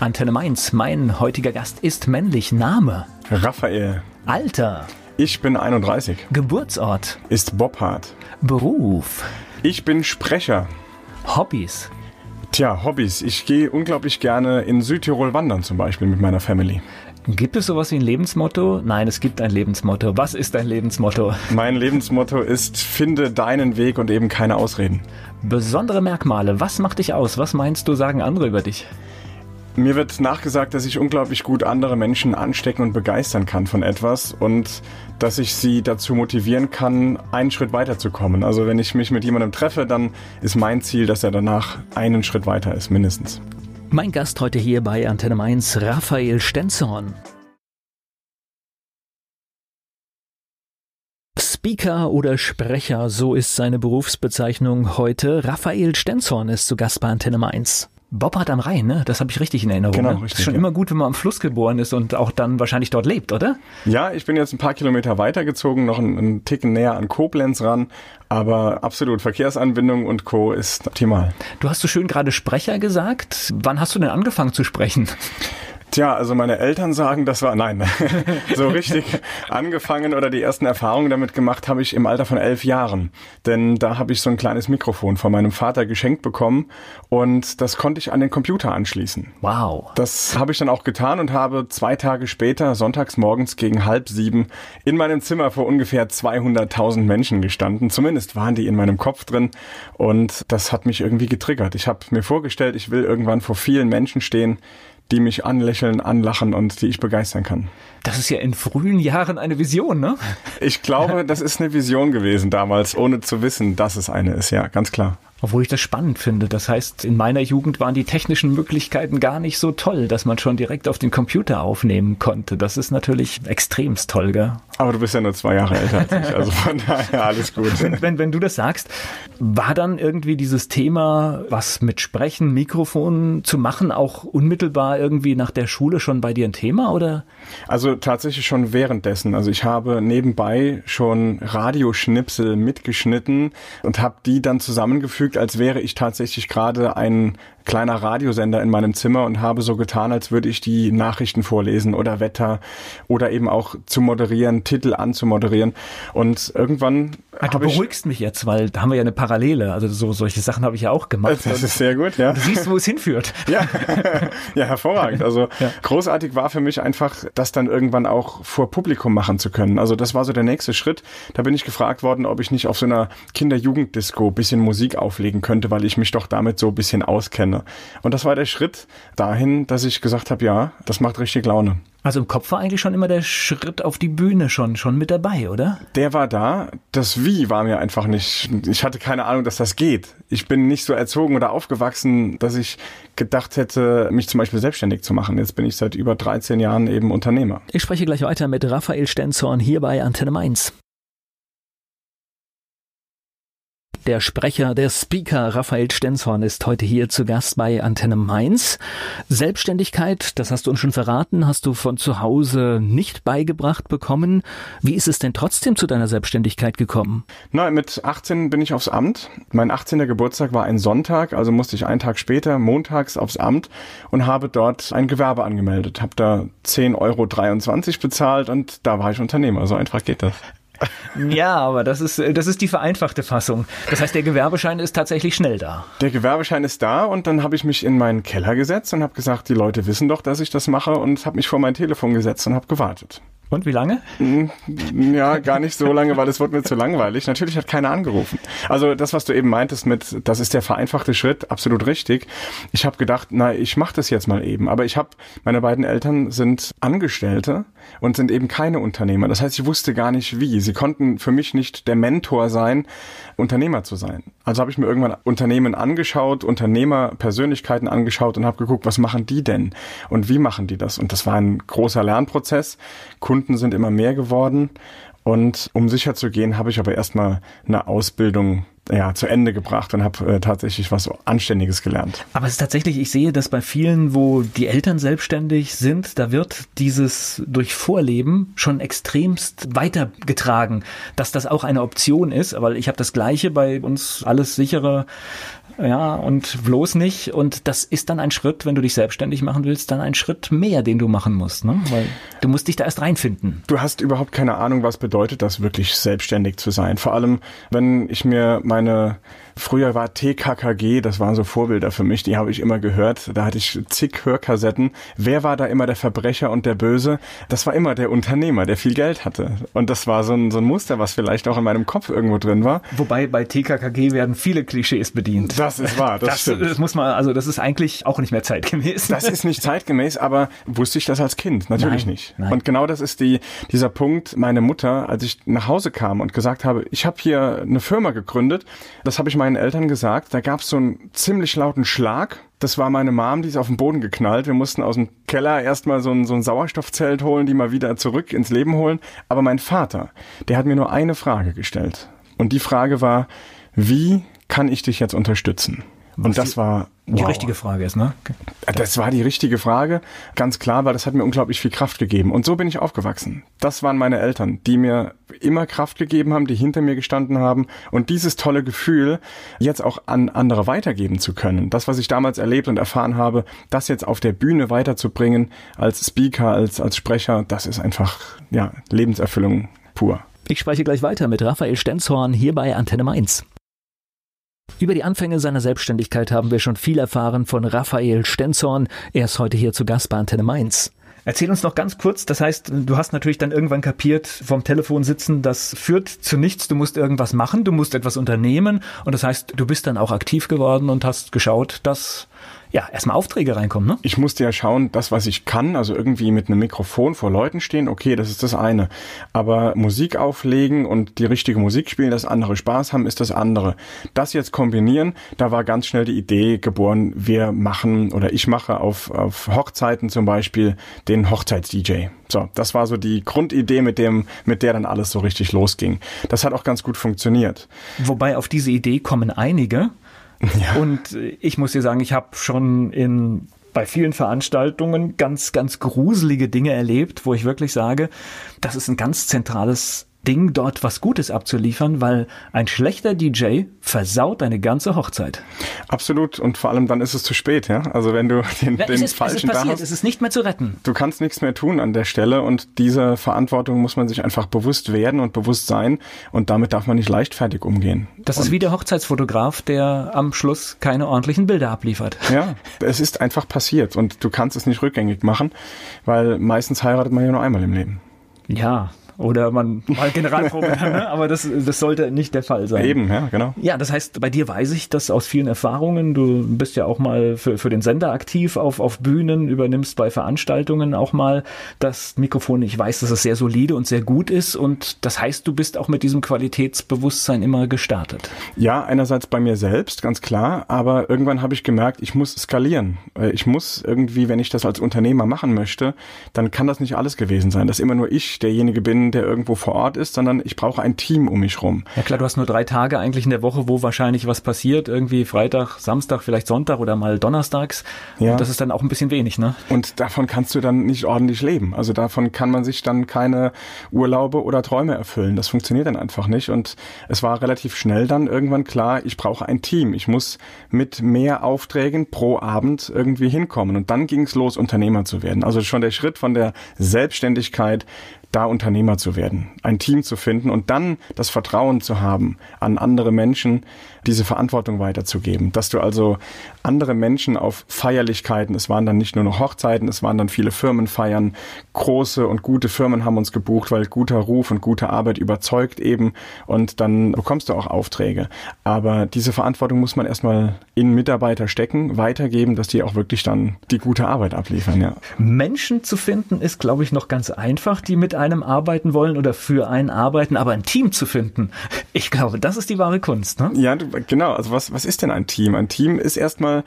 Antenne Mainz, mein heutiger Gast ist männlich. Name? Raphael. Alter? Ich bin 31. Geburtsort? Ist Bobhard. Beruf? Ich bin Sprecher. Hobbys? Tja, Hobbys. Ich gehe unglaublich gerne in Südtirol wandern zum Beispiel mit meiner Family. Gibt es sowas wie ein Lebensmotto? Nein, es gibt ein Lebensmotto. Was ist dein Lebensmotto? Mein Lebensmotto ist, finde deinen Weg und eben keine Ausreden. Besondere Merkmale. Was macht dich aus? Was meinst du, sagen andere über dich? Mir wird nachgesagt, dass ich unglaublich gut andere Menschen anstecken und begeistern kann von etwas und dass ich sie dazu motivieren kann, einen Schritt weiterzukommen. Also wenn ich mich mit jemandem treffe, dann ist mein Ziel, dass er danach einen Schritt weiter ist, mindestens. Mein Gast heute hier bei Antenne Mainz, Raphael Stenzorn. Speaker oder Sprecher, so ist seine Berufsbezeichnung heute. Raphael Stenzorn ist zu Gast bei Antenne Mainz. Boppard am Rhein, ne? Das habe ich richtig in Erinnerung. Genau, ne? richtig. Ist schon ja. immer gut, wenn man am Fluss geboren ist und auch dann wahrscheinlich dort lebt, oder? Ja, ich bin jetzt ein paar Kilometer weitergezogen, noch einen, einen Ticken näher an Koblenz ran, aber absolut Verkehrsanbindung und Co. ist optimal. Du hast so schön gerade Sprecher gesagt. Wann hast du denn angefangen zu sprechen? Tja, also meine Eltern sagen, das war, nein, so richtig angefangen oder die ersten Erfahrungen damit gemacht habe ich im Alter von elf Jahren. Denn da habe ich so ein kleines Mikrofon von meinem Vater geschenkt bekommen und das konnte ich an den Computer anschließen. Wow. Das habe ich dann auch getan und habe zwei Tage später, sonntags morgens gegen halb sieben, in meinem Zimmer vor ungefähr 200.000 Menschen gestanden. Zumindest waren die in meinem Kopf drin und das hat mich irgendwie getriggert. Ich habe mir vorgestellt, ich will irgendwann vor vielen Menschen stehen, die mich anlächeln, anlachen und die ich begeistern kann. Das ist ja in frühen Jahren eine Vision, ne? Ich glaube, das ist eine Vision gewesen damals, ohne zu wissen, dass es eine ist, ja, ganz klar. Obwohl ich das spannend finde. Das heißt, in meiner Jugend waren die technischen Möglichkeiten gar nicht so toll, dass man schon direkt auf den Computer aufnehmen konnte. Das ist natürlich extremst toll, gell? Aber du bist ja nur zwei Jahre älter als ich, also von daher alles gut. Wenn, wenn, wenn du das sagst, war dann irgendwie dieses Thema, was mit Sprechen, Mikrofon zu machen, auch unmittelbar irgendwie nach der Schule schon bei dir ein Thema, oder? Also tatsächlich schon währenddessen. Also ich habe nebenbei schon Radioschnipsel mitgeschnitten und habe die dann zusammengefügt, als wäre ich tatsächlich gerade ein kleiner Radiosender in meinem Zimmer und habe so getan, als würde ich die Nachrichten vorlesen oder Wetter oder eben auch zu moderieren, Titel anzumoderieren. Und irgendwann Ah, du beruhigst mich jetzt, weil da haben wir ja eine Parallele. Also so solche Sachen habe ich ja auch gemacht. das ist sehr gut, ja. du siehst, wo es hinführt. Ja, ja, hervorragend. Also Ja. großartig war für mich einfach, das dann irgendwann auch vor Publikum machen zu können. Also das war so der nächste Schritt. Da bin ich gefragt worden, ob ich nicht auf so einer Kinder-Jugend-Disco bisschen Musik auflegen könnte, weil ich mich doch damit so ein bisschen auskenne. Und das war der Schritt dahin, dass ich gesagt habe, ja, das macht richtig Laune. Also im Kopf war eigentlich schon immer der Schritt auf die Bühne schon, schon mit dabei, oder? Der war da. Das Wie war mir einfach nicht. Ich hatte keine Ahnung, dass das geht. Ich bin nicht so erzogen oder aufgewachsen, dass ich gedacht hätte, mich zum Beispiel selbstständig zu machen. Jetzt bin ich seit über 13 Jahren eben Unternehmer. Ich spreche gleich weiter mit Raphael Stenzorn hier bei Antenne Mainz. Der Sprecher, der Speaker Raphael Stenzhorn ist heute hier zu Gast bei Antenne Mainz. Selbstständigkeit, das hast du uns schon verraten, hast du von zu Hause nicht beigebracht bekommen. Wie ist es denn trotzdem zu deiner Selbstständigkeit gekommen? Na, mit 18 bin ich aufs Amt. Mein 18. Geburtstag war ein Sonntag, also musste ich einen Tag später, montags, aufs Amt und habe dort ein Gewerbe angemeldet. Habe da 10,23 Euro bezahlt und da war ich Unternehmer. So einfach geht das. Ja, aber das ist, das ist die vereinfachte Fassung. Das heißt, der Gewerbeschein ist tatsächlich schnell da. Der Gewerbeschein ist da und dann habe ich mich in meinen Keller gesetzt und habe gesagt, die Leute wissen doch, dass ich das mache und habe mich vor mein Telefon gesetzt und habe gewartet. Und wie lange? Ja, gar nicht so lange, weil es wurde mir zu langweilig. Natürlich hat keiner angerufen. Also das, was du eben meintest mit, das ist der vereinfachte Schritt, absolut richtig. Ich habe gedacht, na, ich mache das jetzt mal eben. Aber ich habe, meine beiden Eltern sind Angestellte und sind eben keine Unternehmer. Das heißt, ich wusste gar nicht wie. Sie konnten für mich nicht der Mentor sein, Unternehmer zu sein. Also habe ich mir irgendwann Unternehmen angeschaut, Unternehmerpersönlichkeiten angeschaut und habe geguckt, was machen die denn und wie machen die das? Und das war ein großer Lernprozess. Kunden sind immer mehr geworden. Und um sicher zu gehen, habe ich aber erstmal eine Ausbildung ja, zu Ende gebracht und habe äh, tatsächlich was Anständiges gelernt. Aber es ist tatsächlich, ich sehe das bei vielen, wo die Eltern selbstständig sind, da wird dieses durch Vorleben schon extremst weitergetragen, dass das auch eine Option ist. Aber ich habe das Gleiche bei uns alles sichere ja, und bloß nicht. Und das ist dann ein Schritt, wenn du dich selbstständig machen willst, dann ein Schritt mehr, den du machen musst, ne? Weil du musst dich da erst reinfinden. Du hast überhaupt keine Ahnung, was bedeutet das wirklich selbstständig zu sein. Vor allem, wenn ich mir meine Früher war TKKG, das waren so Vorbilder für mich, die habe ich immer gehört. Da hatte ich zig Hörkassetten. Wer war da immer der Verbrecher und der Böse? Das war immer der Unternehmer, der viel Geld hatte. Und das war so ein, so ein Muster, was vielleicht auch in meinem Kopf irgendwo drin war. Wobei bei TKKG werden viele Klischees bedient. Das ist wahr, das, das stimmt. Das muss man, also das ist eigentlich auch nicht mehr zeitgemäß. Das ist nicht zeitgemäß, aber wusste ich das als Kind? Natürlich nein, nicht. Nein. Und genau das ist die, dieser Punkt, meine Mutter, als ich nach Hause kam und gesagt habe, ich habe hier eine Firma gegründet, das habe ich meinen Eltern gesagt, da gab es so einen ziemlich lauten Schlag. Das war meine Mom, die ist auf den Boden geknallt. Wir mussten aus dem Keller erstmal so ein, so ein Sauerstoffzelt holen, die mal wieder zurück ins Leben holen. Aber mein Vater, der hat mir nur eine Frage gestellt. Und die Frage war, wie kann ich dich jetzt unterstützen? Und das war die wow. richtige Frage ist, ne? Das war die richtige Frage, ganz klar, weil das hat mir unglaublich viel Kraft gegeben. Und so bin ich aufgewachsen. Das waren meine Eltern, die mir immer Kraft gegeben haben, die hinter mir gestanden haben. Und dieses tolle Gefühl, jetzt auch an andere weitergeben zu können. Das, was ich damals erlebt und erfahren habe, das jetzt auf der Bühne weiterzubringen, als Speaker, als, als Sprecher, das ist einfach, ja, Lebenserfüllung pur. Ich spreche gleich weiter mit Raphael Stenzhorn hier bei Antenne Mainz. Über die Anfänge seiner Selbstständigkeit haben wir schon viel erfahren von Raphael Stenzorn. Er ist heute hier zu Gast bei Antenne Mainz. Erzähl uns noch ganz kurz, das heißt, du hast natürlich dann irgendwann kapiert, vom Telefon sitzen, das führt zu nichts, du musst irgendwas machen, du musst etwas unternehmen und das heißt, du bist dann auch aktiv geworden und hast geschaut, dass ja, erstmal Aufträge reinkommen, ne? Ich musste ja schauen, das, was ich kann, also irgendwie mit einem Mikrofon vor Leuten stehen, okay, das ist das eine. Aber Musik auflegen und die richtige Musik spielen, das andere Spaß haben, ist das andere. Das jetzt kombinieren, da war ganz schnell die Idee geboren, wir machen oder ich mache auf, auf Hochzeiten zum Beispiel den Hochzeits-DJ. So, das war so die Grundidee, mit dem, mit der dann alles so richtig losging. Das hat auch ganz gut funktioniert. Wobei auf diese Idee kommen einige, ja. Und ich muss dir sagen, ich habe schon in bei vielen Veranstaltungen ganz, ganz gruselige Dinge erlebt, wo ich wirklich sage, das ist ein ganz zentrales Ding, dort was Gutes abzuliefern, weil ein schlechter DJ versaut deine ganze Hochzeit. Absolut und vor allem dann ist es zu spät, ja. Also wenn du den, ja, den es ist, falschen es passiert, hast, es ist nicht mehr zu retten. Du kannst nichts mehr tun an der Stelle und diese Verantwortung muss man sich einfach bewusst werden und bewusst sein und damit darf man nicht leichtfertig umgehen. Das und ist wie der Hochzeitsfotograf, der am Schluss keine ordentlichen Bilder abliefert. Ja, es ist einfach passiert und du kannst es nicht rückgängig machen, weil meistens heiratet man ja nur einmal im Leben. Ja, oder man mal Generalprobe kann, ne? aber das, das sollte nicht der Fall sein. Eben, ja, genau. Ja, das heißt, bei dir weiß ich das aus vielen Erfahrungen. Du bist ja auch mal für, für den Sender aktiv auf, auf Bühnen, übernimmst bei Veranstaltungen auch mal das Mikrofon. Ich weiß, dass es sehr solide und sehr gut ist und das heißt, du bist auch mit diesem Qualitätsbewusstsein immer gestartet. Ja, einerseits bei mir selbst, ganz klar, aber irgendwann habe ich gemerkt, ich muss skalieren. Ich muss irgendwie, wenn ich das als Unternehmer machen möchte, dann kann das nicht alles gewesen sein, dass immer nur ich derjenige bin, der irgendwo vor Ort ist, sondern ich brauche ein Team um mich rum. Ja klar, du hast nur drei Tage eigentlich in der Woche, wo wahrscheinlich was passiert. Irgendwie Freitag, Samstag, vielleicht Sonntag oder mal donnerstags. Ja. Und das ist dann auch ein bisschen wenig, ne? Und davon kannst du dann nicht ordentlich leben. Also davon kann man sich dann keine Urlaube oder Träume erfüllen. Das funktioniert dann einfach nicht. Und es war relativ schnell dann irgendwann klar, ich brauche ein Team. Ich muss mit mehr Aufträgen pro Abend irgendwie hinkommen. Und dann ging es los, Unternehmer zu werden. Also schon der Schritt von der Selbstständigkeit da Unternehmer zu werden, ein Team zu finden und dann das Vertrauen zu haben an andere Menschen, diese Verantwortung weiterzugeben. Dass du also andere Menschen auf Feierlichkeiten, es waren dann nicht nur noch Hochzeiten, es waren dann viele Firmenfeiern, große und gute Firmen haben uns gebucht, weil guter Ruf und gute Arbeit überzeugt eben und dann bekommst du auch Aufträge. Aber diese Verantwortung muss man erstmal in Mitarbeiter stecken, weitergeben, dass die auch wirklich dann die gute Arbeit abliefern. Ja. Menschen zu finden ist, glaube ich, noch ganz einfach, die mit einem arbeiten wollen oder für einen arbeiten, aber ein Team zu finden, ich glaube, das ist die wahre Kunst. Ne? Ja, genau. Also was, was ist denn ein Team? Ein Team ist erstmal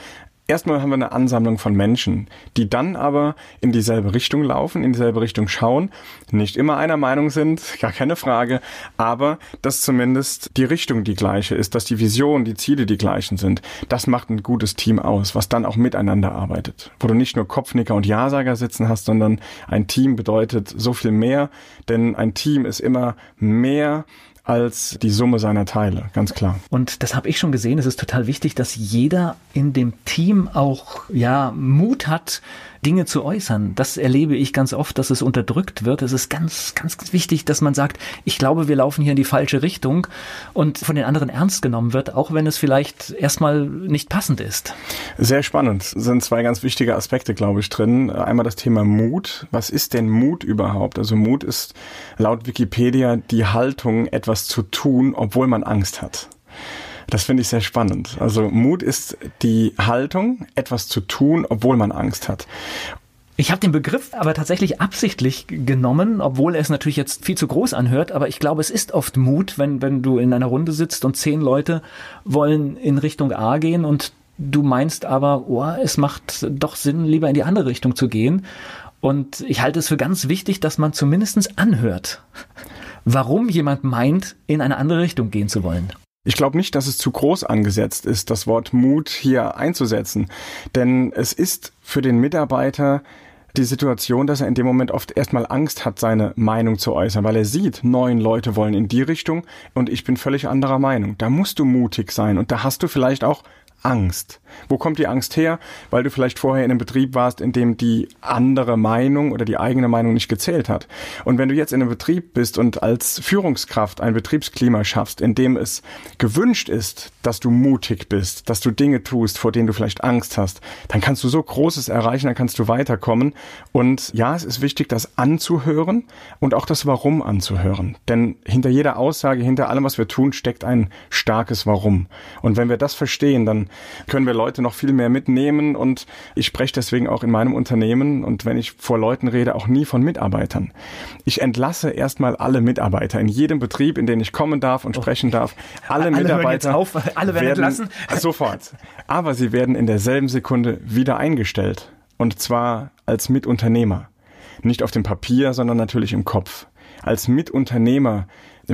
Erstmal haben wir eine Ansammlung von Menschen, die dann aber in dieselbe Richtung laufen, in dieselbe Richtung schauen, nicht immer einer Meinung sind, gar keine Frage, aber dass zumindest die Richtung die gleiche ist, dass die Vision, die Ziele die gleichen sind. Das macht ein gutes Team aus, was dann auch miteinander arbeitet. Wo du nicht nur Kopfnicker und Ja-Sager sitzen hast, sondern ein Team bedeutet so viel mehr, denn ein Team ist immer mehr als die Summe seiner Teile, ganz klar. Und das habe ich schon gesehen. Es ist total wichtig, dass jeder in dem Team auch ja Mut hat, Dinge zu äußern. Das erlebe ich ganz oft, dass es unterdrückt wird. Es ist ganz, ganz wichtig, dass man sagt, ich glaube, wir laufen hier in die falsche Richtung und von den anderen ernst genommen wird, auch wenn es vielleicht erstmal nicht passend ist. Sehr spannend. Es sind zwei ganz wichtige Aspekte, glaube ich, drin. Einmal das Thema Mut. Was ist denn Mut überhaupt? Also Mut ist laut Wikipedia die Haltung, etwas zu tun, obwohl man Angst hat. Das finde ich sehr spannend. Also Mut ist die Haltung, etwas zu tun, obwohl man Angst hat. Ich habe den Begriff aber tatsächlich absichtlich genommen, obwohl er es natürlich jetzt viel zu groß anhört, aber ich glaube, es ist oft Mut, wenn, wenn du in einer Runde sitzt und zehn Leute wollen in Richtung A gehen und du meinst aber, oh, es macht doch Sinn, lieber in die andere Richtung zu gehen. Und ich halte es für ganz wichtig, dass man zumindest anhört, warum jemand meint, in eine andere Richtung gehen zu wollen. Ich glaube nicht, dass es zu groß angesetzt ist, das Wort Mut hier einzusetzen. Denn es ist für den Mitarbeiter die Situation, dass er in dem Moment oft erstmal Angst hat, seine Meinung zu äußern, weil er sieht, neun Leute wollen in die Richtung und ich bin völlig anderer Meinung. Da musst du mutig sein und da hast du vielleicht auch Angst. Wo kommt die Angst her? Weil du vielleicht vorher in einem Betrieb warst, in dem die andere Meinung oder die eigene Meinung nicht gezählt hat. Und wenn du jetzt in einem Betrieb bist und als Führungskraft ein Betriebsklima schaffst, in dem es gewünscht ist, dass du mutig bist, dass du Dinge tust, vor denen du vielleicht Angst hast, dann kannst du so Großes erreichen, dann kannst du weiterkommen. Und ja, es ist wichtig, das anzuhören und auch das Warum anzuhören. Denn hinter jeder Aussage, hinter allem, was wir tun, steckt ein starkes Warum. Und wenn wir das verstehen, dann können wir Leute noch viel mehr mitnehmen und ich spreche deswegen auch in meinem Unternehmen und wenn ich vor Leuten rede, auch nie von Mitarbeitern. Ich entlasse erstmal alle Mitarbeiter in jedem Betrieb, in den ich kommen darf und oh. sprechen darf. Alle, alle Mitarbeiter auf, alle werden, werden entlassen. Sofort. Aber sie werden in derselben Sekunde wieder eingestellt und zwar als Mitunternehmer. Nicht auf dem Papier, sondern natürlich im Kopf. Als Mitunternehmer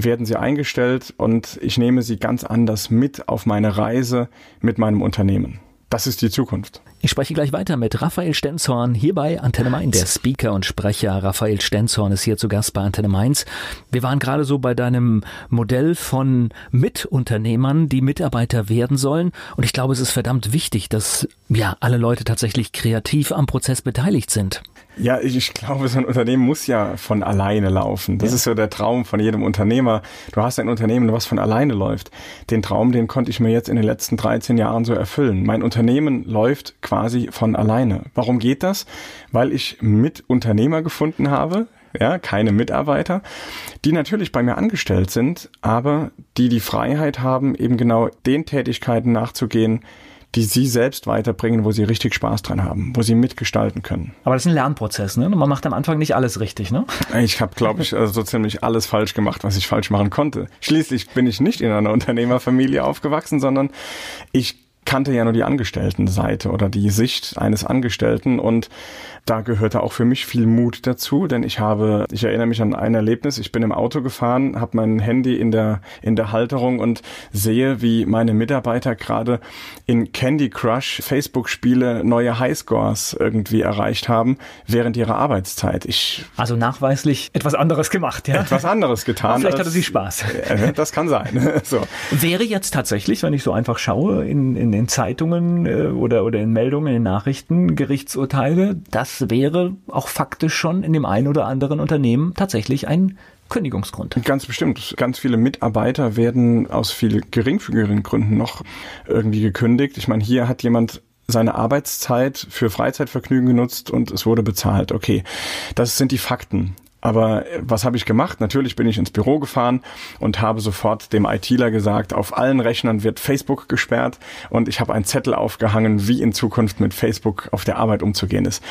werden sie eingestellt und ich nehme sie ganz anders mit auf meine Reise mit meinem Unternehmen. Das ist die Zukunft. Ich spreche gleich weiter mit Raphael Stenzhorn hier bei Antenne Mainz. Der Speaker und Sprecher Raphael Stenzhorn ist hier zu Gast bei Antenne Mainz. Wir waren gerade so bei deinem Modell von Mitunternehmern, die Mitarbeiter werden sollen. Und ich glaube, es ist verdammt wichtig, dass ja alle Leute tatsächlich kreativ am Prozess beteiligt sind. Ja, ich, ich glaube, so ein Unternehmen muss ja von alleine laufen. Das ja. ist so der Traum von jedem Unternehmer. Du hast ein Unternehmen, was von alleine läuft. Den Traum, den konnte ich mir jetzt in den letzten 13 Jahren so erfüllen. Mein Unternehmen läuft quasi von alleine. Warum geht das? Weil ich Mitunternehmer gefunden habe, ja, keine Mitarbeiter, die natürlich bei mir angestellt sind, aber die die Freiheit haben, eben genau den Tätigkeiten nachzugehen, die sie selbst weiterbringen, wo sie richtig Spaß dran haben, wo sie mitgestalten können. Aber das ist ein Lernprozess, ne? Man macht am Anfang nicht alles richtig, ne? Ich habe, glaube ich, also so ziemlich alles falsch gemacht, was ich falsch machen konnte. Schließlich bin ich nicht in einer Unternehmerfamilie aufgewachsen, sondern ich kannte ja nur die Angestelltenseite oder die Sicht eines Angestellten und da gehörte auch für mich viel Mut dazu, denn ich habe, ich erinnere mich an ein Erlebnis, ich bin im Auto gefahren, habe mein Handy in der in der Halterung und sehe, wie meine Mitarbeiter gerade in Candy Crush Facebook Spiele neue Highscores irgendwie erreicht haben während ihrer Arbeitszeit. Ich also nachweislich etwas anderes gemacht, ja? Etwas anderes getan. Aber vielleicht hatte sie Spaß. Das kann sein. so. Wäre jetzt tatsächlich, wenn ich so einfach schaue in, in den Zeitungen äh, oder oder in Meldungen, in den Nachrichten Gerichtsurteile, das wäre auch faktisch schon in dem einen oder anderen Unternehmen tatsächlich ein Kündigungsgrund. Ganz bestimmt. Ganz viele Mitarbeiter werden aus viel geringfügigeren Gründen noch irgendwie gekündigt. Ich meine, hier hat jemand seine Arbeitszeit für Freizeitvergnügen genutzt und es wurde bezahlt. Okay, das sind die Fakten. Aber äh, was habe ich gemacht? Natürlich bin ich ins Büro gefahren und habe sofort dem ITler gesagt, auf allen Rechnern wird Facebook gesperrt und ich habe einen Zettel aufgehangen, wie in Zukunft mit Facebook auf der Arbeit umzugehen ist.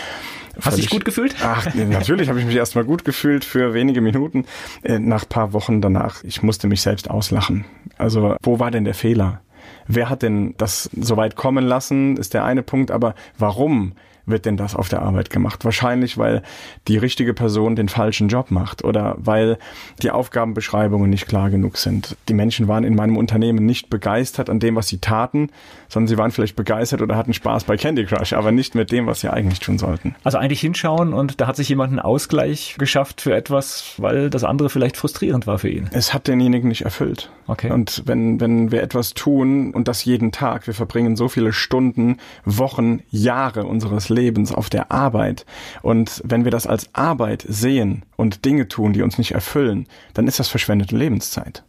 Hast du dich gut gefühlt? Ach, natürlich habe ich mich erstmal gut gefühlt für wenige Minuten. Äh, nach paar Wochen danach, ich musste mich selbst auslachen. Also, wo war denn der Fehler? Wer hat denn das so weit kommen lassen, ist der eine Punkt, aber warum wird denn das auf der Arbeit gemacht? Wahrscheinlich, weil die richtige Person den falschen Job macht oder weil die Aufgabenbeschreibungen nicht klar genug sind. Die Menschen waren in meinem Unternehmen nicht begeistert an dem, was sie taten, sondern sie waren vielleicht begeistert oder hatten Spaß bei Candy Crush, aber nicht mit dem, was sie eigentlich tun sollten. Also eigentlich hinschauen und da hat sich jemand einen Ausgleich geschafft für etwas, weil das andere vielleicht frustrierend war für ihn. Es hat denjenigen nicht erfüllt. Okay. Und wenn, wenn wir etwas tun und das jeden Tag, wir verbringen so viele Stunden, Wochen, Jahre unseres Lebens auf der Arbeit und wenn wir das als Arbeit sehen und Dinge tun, die uns nicht erfüllen, dann ist das verschwendete Lebenszeit.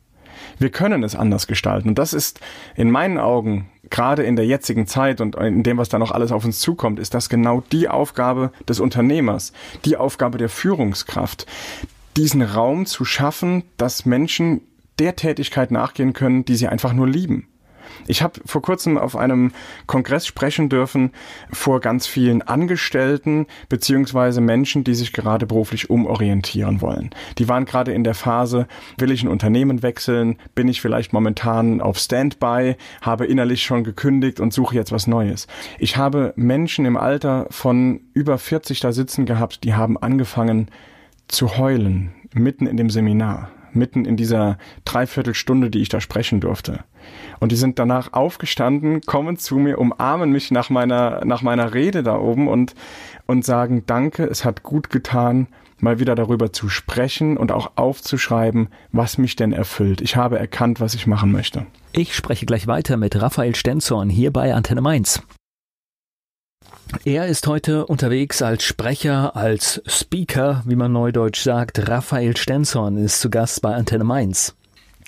Wir können es anders gestalten. Und das ist in meinen Augen gerade in der jetzigen Zeit und in dem, was da noch alles auf uns zukommt, ist das genau die Aufgabe des Unternehmers, die Aufgabe der Führungskraft, diesen Raum zu schaffen, dass Menschen der Tätigkeit nachgehen können, die sie einfach nur lieben. Ich habe vor kurzem auf einem Kongress sprechen dürfen vor ganz vielen Angestellten beziehungsweise Menschen, die sich gerade beruflich umorientieren wollen. Die waren gerade in der Phase, will ich ein Unternehmen wechseln, bin ich vielleicht momentan auf Standby, habe innerlich schon gekündigt und suche jetzt was Neues. Ich habe Menschen im Alter von über 40 da sitzen gehabt, die haben angefangen zu heulen, mitten in dem Seminar mitten in dieser Dreiviertelstunde, die ich da sprechen durfte. Und die sind danach aufgestanden, kommen zu mir, umarmen mich nach meiner, nach meiner Rede da oben und, und sagen, danke, es hat gut getan, mal wieder darüber zu sprechen und auch aufzuschreiben, was mich denn erfüllt. Ich habe erkannt, was ich machen möchte. Ich spreche gleich weiter mit Raphael Stenzorn hier bei Antenne Mainz. Er ist heute unterwegs als Sprecher, als Speaker, wie man neudeutsch sagt. Raphael Stenzorn ist zu Gast bei Antenne Mainz.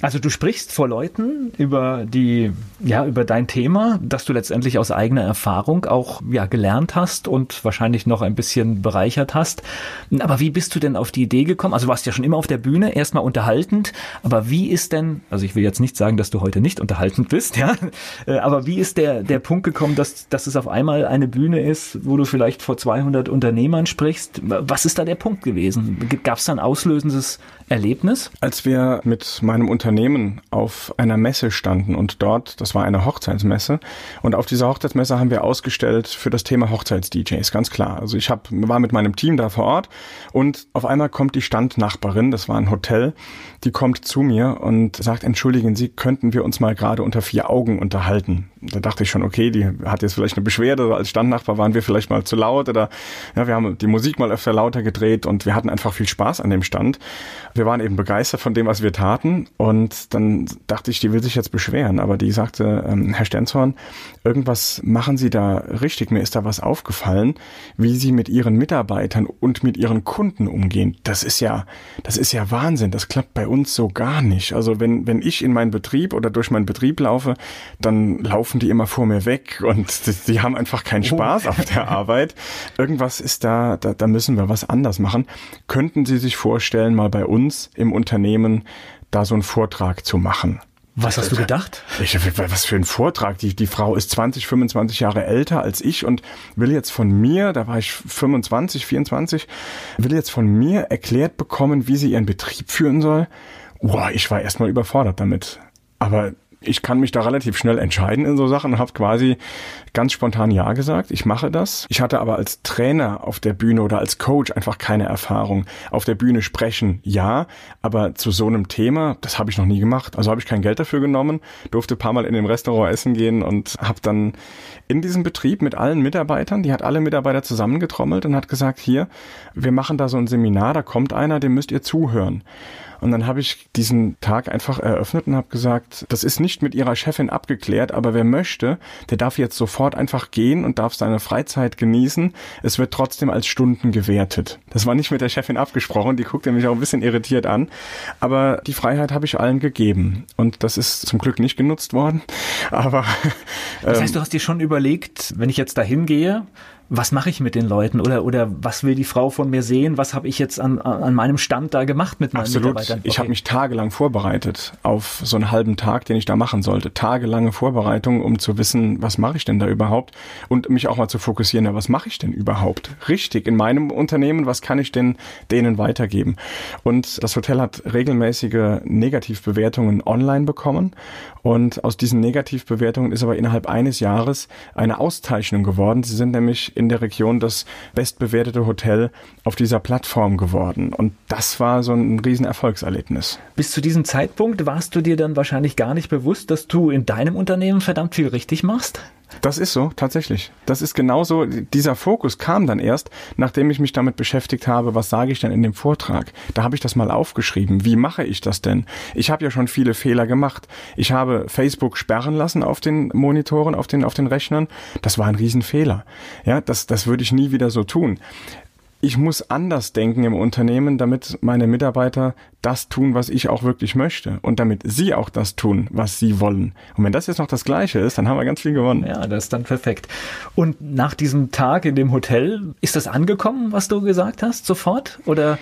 Also du sprichst vor Leuten über die, ja, über dein Thema, das du letztendlich aus eigener Erfahrung auch, ja, gelernt hast und wahrscheinlich noch ein bisschen bereichert hast. Aber wie bist du denn auf die Idee gekommen? Also du warst ja schon immer auf der Bühne, erstmal unterhaltend. Aber wie ist denn, also ich will jetzt nicht sagen, dass du heute nicht unterhaltend bist, ja. Äh, aber wie ist der, der Punkt gekommen, dass, dass es auf einmal eine Bühne ist, wo du vielleicht vor 200 Unternehmern sprichst? Was ist da der Punkt gewesen? Gab es da ein auslösendes Erlebnis? Als wir mit meinem Unternehmen auf einer Messe standen und dort, das war eine Hochzeitsmesse, und auf dieser Hochzeitsmesse haben wir ausgestellt für das Thema Hochzeits-DJs, ganz klar. Also ich hab, war mit meinem Team da vor Ort und auf einmal kommt die Standnachbarin, das war ein Hotel, die kommt zu mir und sagt, entschuldigen Sie, könnten wir uns mal gerade unter vier Augen unterhalten? Da dachte ich schon, okay, die hat jetzt vielleicht eine Beschwerde, als Standnachbar waren wir vielleicht mal zu laut oder ja, wir haben die Musik mal öfter lauter gedreht und wir hatten einfach viel Spaß an dem Stand. Wir waren eben begeistert von dem, was wir taten und dann dachte ich, die will sich jetzt beschweren, aber die sagte, ähm, Herr Stenzhorn, irgendwas machen Sie da richtig, mir ist da was aufgefallen, wie Sie mit Ihren Mitarbeitern und mit Ihren Kunden umgehen. Das ist ja, das ist ja Wahnsinn, das klappt bei uns so gar nicht. Also wenn, wenn ich in meinen Betrieb oder durch meinen Betrieb laufe, dann laufen die immer vor mir weg und die, die haben einfach keinen oh. Spaß auf der Arbeit. Irgendwas ist da, da, da müssen wir was anders machen. Könnten Sie sich vorstellen, mal bei uns im Unternehmen da so einen Vortrag zu machen? Was hast du gedacht? Ich, was für ein Vortrag. Die, die Frau ist 20, 25 Jahre älter als ich und will jetzt von mir, da war ich 25, 24, will jetzt von mir erklärt bekommen, wie sie ihren Betrieb führen soll. Boah, ich war erstmal überfordert damit. Aber ich kann mich da relativ schnell entscheiden in so Sachen und habe quasi ganz spontan Ja gesagt. Ich mache das. Ich hatte aber als Trainer auf der Bühne oder als Coach einfach keine Erfahrung. Auf der Bühne sprechen, ja, aber zu so einem Thema, das habe ich noch nie gemacht. Also habe ich kein Geld dafür genommen, durfte paar Mal in dem Restaurant essen gehen und habe dann in diesem Betrieb mit allen Mitarbeitern, die hat alle Mitarbeiter zusammengetrommelt und hat gesagt, hier, wir machen da so ein Seminar, da kommt einer, dem müsst ihr zuhören. Und dann habe ich diesen Tag einfach eröffnet und habe gesagt, das ist nicht mit ihrer Chefin abgeklärt, aber wer möchte, der darf jetzt sofort einfach gehen und darf seine Freizeit genießen. Es wird trotzdem als Stunden gewertet. Das war nicht mit der Chefin abgesprochen, die guckte mich auch ein bisschen irritiert an. Aber die Freiheit habe ich allen gegeben. Und das ist zum Glück nicht genutzt worden. Aber das heißt, ähm, du hast dir schon überlegt, wenn ich jetzt dahin gehe, was mache ich mit den Leuten oder, oder was will die Frau von mir sehen? Was habe ich jetzt an, an meinem Stand da gemacht mit meinen Absolut. Mitarbeitern? Okay. Ich habe mich tagelang vorbereitet auf so einen halben Tag, den ich da machen sollte. Tagelange Vorbereitung, um zu wissen, was mache ich denn da überhaupt und mich auch mal zu fokussieren, ja, was mache ich denn überhaupt richtig in meinem Unternehmen, was kann ich denn denen weitergeben? Und das Hotel hat regelmäßige Negativbewertungen online bekommen und aus diesen Negativbewertungen ist aber innerhalb eines Jahres eine Auszeichnung geworden. Sie sind nämlich in der Region das bestbewertete Hotel auf dieser Plattform geworden. Und das war so ein Riesenerfolgserlebnis. Bis zu diesem Zeitpunkt warst du dir dann wahrscheinlich gar nicht bewusst, dass du in deinem Unternehmen verdammt viel richtig machst? Das ist so, tatsächlich. Das ist genauso, dieser Fokus kam dann erst, nachdem ich mich damit beschäftigt habe, was sage ich denn in dem Vortrag. Da habe ich das mal aufgeschrieben. Wie mache ich das denn? Ich habe ja schon viele Fehler gemacht. Ich habe Facebook sperren lassen auf den Monitoren, auf den, auf den Rechnern. Das war ein Riesenfehler. Ja, das, das würde ich nie wieder so tun ich muss anders denken im Unternehmen, damit meine Mitarbeiter das tun, was ich auch wirklich möchte und damit sie auch das tun, was sie wollen. Und wenn das jetzt noch das Gleiche ist, dann haben wir ganz viel gewonnen. Ja, das ist dann perfekt. Und nach diesem Tag in dem Hotel, ist das angekommen, was du gesagt hast, sofort? Oder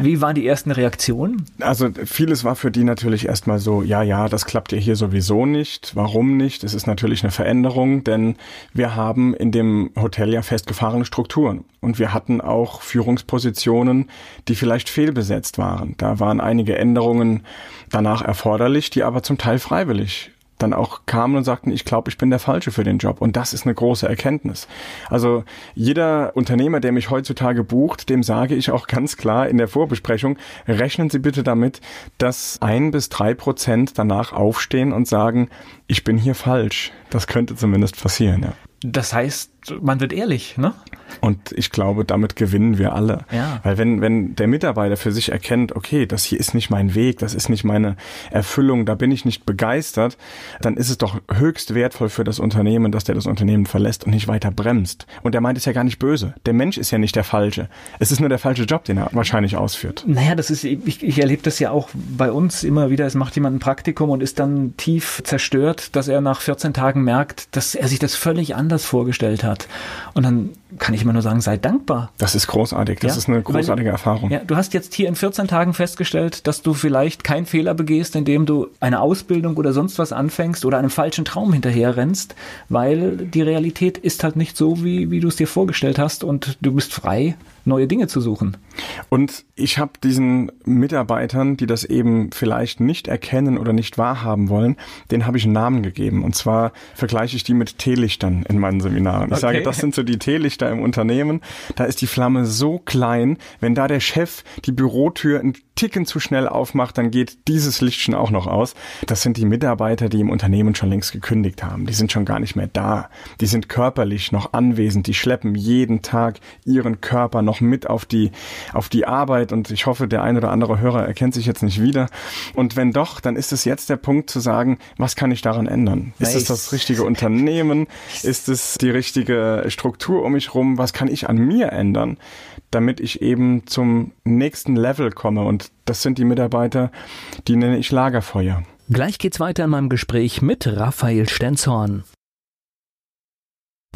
wie waren die ersten Reaktionen? Also vieles war für die natürlich erstmal so, ja, ja, das klappt ja hier sowieso nicht. Warum nicht? Es ist natürlich eine Veränderung, denn wir haben in dem Hotel ja festgefahrene Strukturen und wir hatten auch Führungspositionen, die vielleicht fehlbesetzt waren. Da waren einige Änderungen danach erforderlich, die aber zum Teil freiwillig dann auch kamen und sagten, ich glaube, ich bin der Falsche für den Job. Und das ist eine große Erkenntnis. Also jeder Unternehmer, der mich heutzutage bucht, dem sage ich auch ganz klar in der Vorbesprechung, rechnen Sie bitte damit, dass ein bis drei Prozent danach aufstehen und sagen, ich bin hier falsch. Das könnte zumindest passieren, ja. Das heißt, man wird ehrlich, ne? Und ich glaube, damit gewinnen wir alle. Ja. Weil wenn, wenn der Mitarbeiter für sich erkennt, okay, das hier ist nicht mein Weg, das ist nicht meine Erfüllung, da bin ich nicht begeistert, dann ist es doch höchst wertvoll für das Unternehmen, dass der das Unternehmen verlässt und nicht weiter bremst. Und der meint es ja gar nicht böse. Der Mensch ist ja nicht der Falsche. Es ist nur der falsche Job, den er wahrscheinlich ausführt. Naja, das ist, ich, ich erlebe das ja auch bei uns immer wieder. Es macht jemand ein Praktikum und ist dann tief zerstört, dass er nach 14 Tagen merkt, dass er sich das völlig anders vorgestellt hat. Und dann kann ich immer nur sagen, sei dankbar. Das ist großartig. Das ja? ist eine großartige Weil, Erfahrung. Ja, du hast jetzt hier in 14 Tagen festgestellt, dass du vielleicht keinen Fehler begehst, indem du eine Ausbildung oder sonst was anfängst oder einem falschen Traum hinterher rennst, weil die Realität ist halt nicht so, wie, wie du es dir vorgestellt hast und du bist frei, neue Dinge zu suchen. Und ich habe diesen Mitarbeitern, die das eben vielleicht nicht erkennen oder nicht wahrhaben wollen, den habe ich einen Namen gegeben. Und zwar vergleiche ich die mit Teelichtern in meinen Seminaren. Ich okay. sage, das sind so die Teelichter im Unternehmen. Da ist die Flamme so klein, wenn da der Chef die Bürotür ein Ticken zu schnell aufmacht, dann geht dieses Licht schon auch noch aus. Das sind die Mitarbeiter, die im Unternehmen schon längst gekündigt haben. Die sind schon gar nicht mehr da. Die sind körperlich noch anwesend. Die schleppen jeden Tag ihren Körper noch mit auf die, auf die Arbeit. Und ich hoffe, der ein oder andere Hörer erkennt sich jetzt nicht wieder. Und wenn doch, dann ist es jetzt der Punkt zu sagen, was kann ich daran ändern? Ist es das richtige Unternehmen? Ist es die richtige Struktur um rum? Was kann ich an mir ändern? damit ich eben zum nächsten Level komme. Und das sind die Mitarbeiter, die nenne ich Lagerfeuer. Gleich geht's weiter in meinem Gespräch mit Raphael Stenzhorn.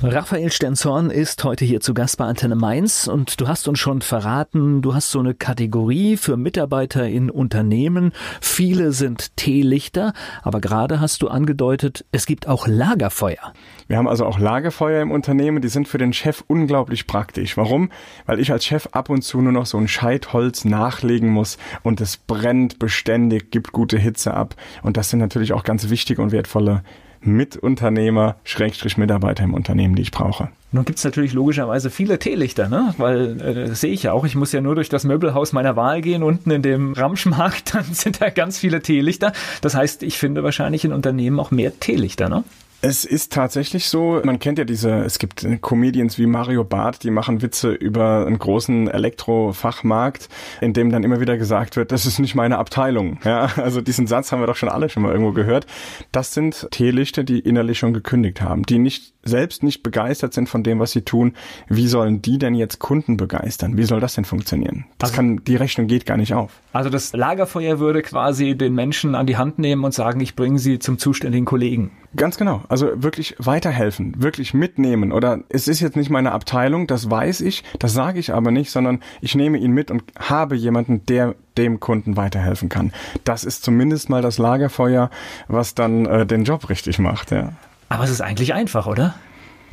Raphael Stenzhorn ist heute hier zu Gast bei Antenne Mainz und du hast uns schon verraten, du hast so eine Kategorie für Mitarbeiter in Unternehmen. Viele sind Teelichter, aber gerade hast du angedeutet, es gibt auch Lagerfeuer. Wir haben also auch Lagerfeuer im Unternehmen, die sind für den Chef unglaublich praktisch. Warum? Weil ich als Chef ab und zu nur noch so ein Scheitholz nachlegen muss und es brennt beständig, gibt gute Hitze ab und das sind natürlich auch ganz wichtige und wertvolle Mitunternehmer, Schrägstrich Mitarbeiter im Unternehmen, die ich brauche. Nun gibt es natürlich logischerweise viele Teelichter, ne? Weil äh, das sehe ich ja auch. Ich muss ja nur durch das Möbelhaus meiner Wahl gehen, unten in dem Ramschmarkt, dann sind da ganz viele Teelichter. Das heißt, ich finde wahrscheinlich in Unternehmen auch mehr Teelichter, ne? Es ist tatsächlich so, man kennt ja diese, es gibt Comedians wie Mario Barth, die machen Witze über einen großen Elektrofachmarkt, in dem dann immer wieder gesagt wird, das ist nicht meine Abteilung. Ja, also diesen Satz haben wir doch schon alle schon mal irgendwo gehört. Das sind Teelichter, die innerlich schon gekündigt haben, die nicht selbst nicht begeistert sind von dem, was sie tun. Wie sollen die denn jetzt Kunden begeistern? Wie soll das denn funktionieren? Das also, kann, die Rechnung geht gar nicht auf. Also das Lagerfeuer würde quasi den Menschen an die Hand nehmen und sagen, ich bringe sie zum zuständigen Kollegen. Ganz genau. Also wirklich weiterhelfen, wirklich mitnehmen. Oder es ist jetzt nicht meine Abteilung, das weiß ich, das sage ich aber nicht, sondern ich nehme ihn mit und habe jemanden, der dem Kunden weiterhelfen kann. Das ist zumindest mal das Lagerfeuer, was dann äh, den Job richtig macht. Ja. Aber es ist eigentlich einfach, oder?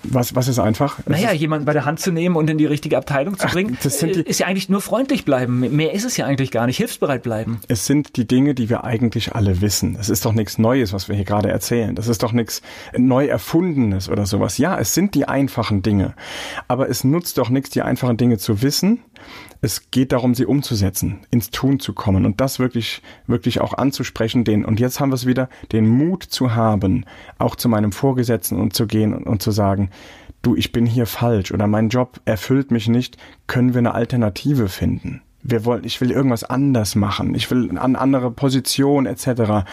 Was, was ist einfach? Naja, jemanden bei der Hand zu nehmen und in die richtige Abteilung zu bringen, Ach, die, ist ja eigentlich nur freundlich bleiben. Mehr ist es ja eigentlich gar nicht. Hilfsbereit bleiben. Es sind die Dinge, die wir eigentlich alle wissen. Es ist doch nichts Neues, was wir hier gerade erzählen. Das ist doch nichts neu erfundenes oder sowas. Ja, es sind die einfachen Dinge. Aber es nutzt doch nichts, die einfachen Dinge zu wissen, es geht darum, sie umzusetzen, ins Tun zu kommen und das wirklich, wirklich auch anzusprechen, den, und jetzt haben wir es wieder, den Mut zu haben, auch zu meinem Vorgesetzten und zu gehen und, und zu sagen, du, ich bin hier falsch oder mein Job erfüllt mich nicht, können wir eine Alternative finden? Wir wollen, ich will irgendwas anders machen, ich will eine andere Position etc.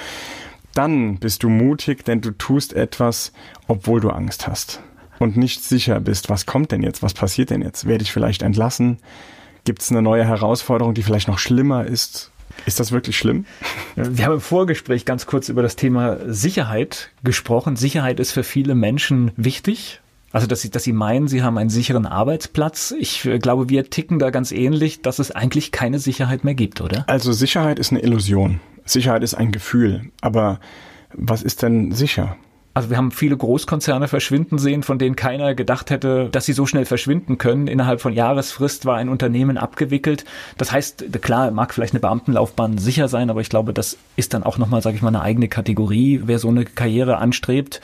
Dann bist du mutig, denn du tust etwas, obwohl du Angst hast und nicht sicher bist, was kommt denn jetzt, was passiert denn jetzt? Werde ich vielleicht entlassen? Gibt es eine neue Herausforderung, die vielleicht noch schlimmer ist? Ist das wirklich schlimm? Wir haben im Vorgespräch ganz kurz über das Thema Sicherheit gesprochen. Sicherheit ist für viele Menschen wichtig. Also, dass sie, dass sie meinen, sie haben einen sicheren Arbeitsplatz. Ich äh, glaube, wir ticken da ganz ähnlich, dass es eigentlich keine Sicherheit mehr gibt, oder? Also, Sicherheit ist eine Illusion. Sicherheit ist ein Gefühl. Aber was ist denn sicher? Also wir haben viele Großkonzerne verschwinden sehen, von denen keiner gedacht hätte, dass sie so schnell verschwinden können. Innerhalb von Jahresfrist war ein Unternehmen abgewickelt. Das heißt, klar, mag vielleicht eine Beamtenlaufbahn sicher sein, aber ich glaube, das ist dann auch nochmal, sage ich mal, eine eigene Kategorie, wer so eine Karriere anstrebt.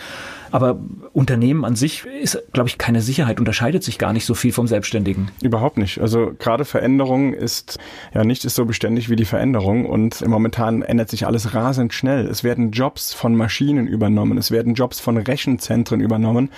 Aber Unternehmen an sich ist, glaube ich, keine Sicherheit, unterscheidet sich gar nicht so viel vom Selbstständigen. Überhaupt nicht. Also gerade Veränderung ist, ja, nichts ist so beständig wie die Veränderung und momentan ändert sich alles rasend schnell. Es werden Jobs von Maschinen übernommen, es werden Jobs von Rechenzentren übernommen.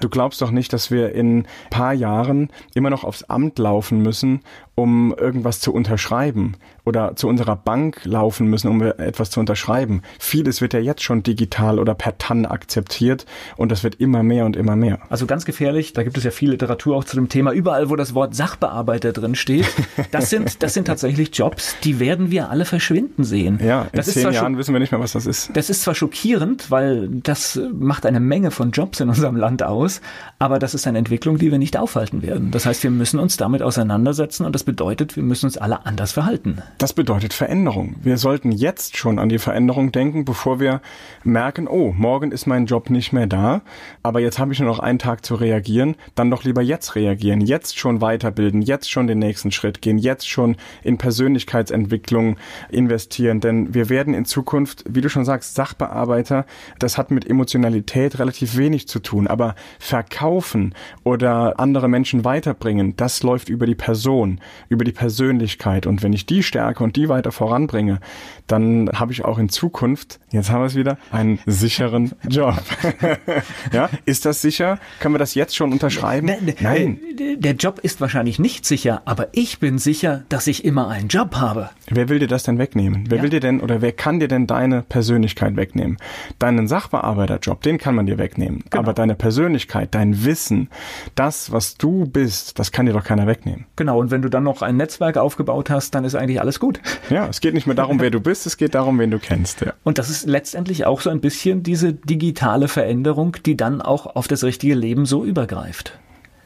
Du glaubst doch nicht, dass wir in paar Jahren immer noch aufs Amt laufen müssen, um irgendwas zu unterschreiben oder zu unserer Bank laufen müssen, um etwas zu unterschreiben. Vieles wird ja jetzt schon digital oder per TAN akzeptiert und das wird immer mehr und immer mehr. Also ganz gefährlich, da gibt es ja viel Literatur auch zu dem Thema. Überall, wo das Wort Sachbearbeiter drin steht, das sind, das sind tatsächlich Jobs, die werden wir alle verschwinden sehen. Ja, in das zehn Jahren wissen wir nicht mehr, was das ist. Das ist zwar schockierend, weil das macht eine Menge von Jobs in unserem Land aus, aber das ist eine Entwicklung, die wir nicht aufhalten werden. Das heißt, wir müssen uns damit auseinandersetzen und das bedeutet, wir müssen uns alle anders verhalten. Das bedeutet Veränderung. Wir sollten jetzt schon an die Veränderung denken, bevor wir merken, oh, morgen ist mein Job nicht mehr da, aber jetzt habe ich nur noch einen Tag zu reagieren, dann doch lieber jetzt reagieren, jetzt schon weiterbilden, jetzt schon den nächsten Schritt gehen, jetzt schon in Persönlichkeitsentwicklung investieren, denn wir werden in Zukunft, wie du schon sagst, Sachbearbeiter, das hat mit Emotionalität relativ wenig zu tun, aber verkaufen oder andere Menschen weiterbringen, das läuft über die Person, über die Persönlichkeit und wenn ich die stärke und die weiter voranbringe, dann habe ich auch in Zukunft, jetzt haben wir es wieder, einen sicheren Job. ja, ist das sicher? Können wir das jetzt schon unterschreiben? Ne, ne, Nein. Äh, der Job ist wahrscheinlich nicht sicher, aber ich bin sicher, dass ich immer einen Job habe. Wer will dir das denn wegnehmen? Wer ja. will dir denn oder wer kann dir denn deine Persönlichkeit wegnehmen? Deinen Sachbearbeiterjob, den kann man dir wegnehmen. Genau. Aber deine Persönlichkeit, dein Wissen, das, was du bist, das kann dir doch keiner wegnehmen. Genau. Und wenn du dann noch ein Netzwerk aufgebaut hast, dann ist eigentlich alles gut. Ja, es geht nicht mehr darum, wer du bist, es geht darum, wen du kennst. Ja. Und das ist letztendlich auch so ein bisschen diese digitale Veränderung, die dann auch auf das richtige Leben so übergreift.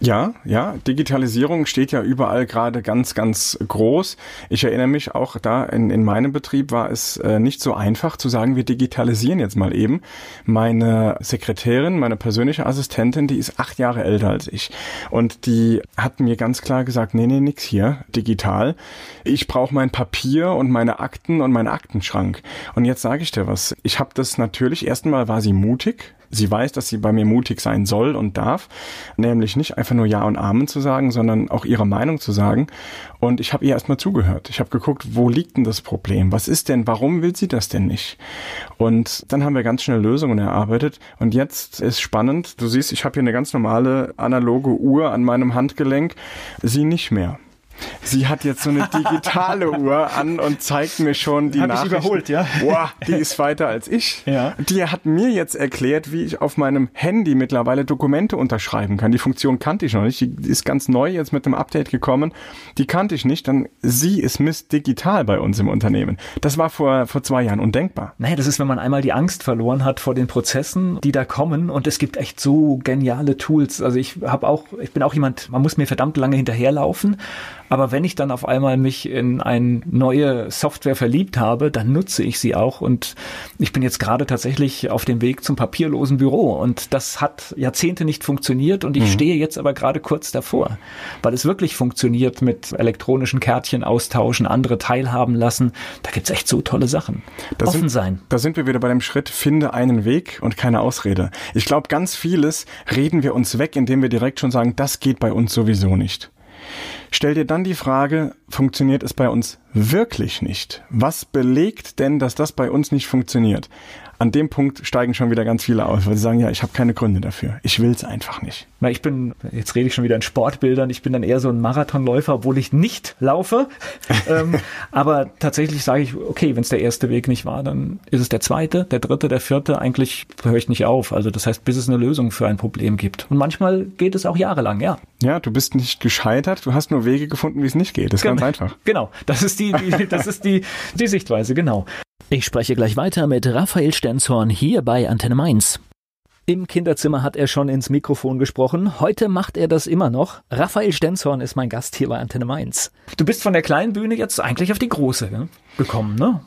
Ja, ja, Digitalisierung steht ja überall gerade ganz, ganz groß. Ich erinnere mich auch da in, in meinem Betrieb war es äh, nicht so einfach zu sagen, wir digitalisieren jetzt mal eben. Meine Sekretärin, meine persönliche Assistentin, die ist acht Jahre älter als ich und die hat mir ganz klar gesagt, nee, nee, nix hier, digital. Ich brauche mein Papier und meine Akten und meinen Aktenschrank. Und jetzt sage ich dir was. Ich habe das natürlich, erstmal war sie mutig, Sie weiß, dass sie bei mir mutig sein soll und darf, nämlich nicht einfach nur Ja und Amen zu sagen, sondern auch ihre Meinung zu sagen. Und ich habe ihr erstmal zugehört. Ich habe geguckt, wo liegt denn das Problem? Was ist denn, warum will sie das denn nicht? Und dann haben wir ganz schnell Lösungen erarbeitet. Und jetzt ist spannend, du siehst, ich habe hier eine ganz normale analoge Uhr an meinem Handgelenk, sie nicht mehr. Sie hat jetzt so eine digitale Uhr an und zeigt mir schon die Hab Nachrichten. ich überholt, ja. Boah, die ist weiter als ich. Ja. Die hat mir jetzt erklärt, wie ich auf meinem Handy mittlerweile Dokumente unterschreiben kann. Die Funktion kannte ich noch nicht. Die ist ganz neu jetzt mit dem Update gekommen. Die kannte ich nicht. Dann sie ist Miss Digital bei uns im Unternehmen. Das war vor, vor zwei Jahren undenkbar. Naja, das ist, wenn man einmal die Angst verloren hat vor den Prozessen, die da kommen. Und es gibt echt so geniale Tools. Also ich habe auch, ich bin auch jemand, man muss mir verdammt lange hinterherlaufen. Aber wenn ich dann auf einmal mich in eine neue Software verliebt habe, dann nutze ich sie auch. Und ich bin jetzt gerade tatsächlich auf dem Weg zum papierlosen Büro. Und das hat Jahrzehnte nicht funktioniert. Und ich mhm. stehe jetzt aber gerade kurz davor, weil es wirklich funktioniert mit elektronischen Kärtchen austauschen, andere teilhaben lassen. Da gibt's echt so tolle Sachen. Das Offen sind, sein. Da sind wir wieder bei dem Schritt, finde einen Weg und keine Ausrede. Ich glaube, ganz vieles reden wir uns weg, indem wir direkt schon sagen, das geht bei uns sowieso nicht. Stell dir dann die Frage, funktioniert es bei uns wirklich nicht? Was belegt denn, dass das bei uns nicht funktioniert? An dem Punkt steigen schon wieder ganz viele aus, weil sie sagen, ja, ich habe keine Gründe dafür. Ich will es einfach nicht. Na, ich bin, jetzt rede ich schon wieder in Sportbildern, ich bin dann eher so ein Marathonläufer, obwohl ich nicht laufe. ähm, aber tatsächlich sage ich, okay, wenn es der erste Weg nicht war, dann ist es der zweite, der dritte, der vierte. Eigentlich höre ich nicht auf. Also das heißt, bis es eine Lösung für ein Problem gibt. Und manchmal geht es auch jahrelang, ja. Ja, du bist nicht gescheitert, du hast nur Wege gefunden, wie es nicht geht. Das ist genau. ganz einfach. Genau, das ist die, die das ist die, die Sichtweise, genau. Ich spreche gleich weiter mit Raphael Stenzhorn hier bei Antenne Mainz. Im Kinderzimmer hat er schon ins Mikrofon gesprochen. Heute macht er das immer noch. Raphael Stenzhorn ist mein Gast hier bei Antenne Mainz. Du bist von der kleinen Bühne jetzt eigentlich auf die große ne? gekommen, ne?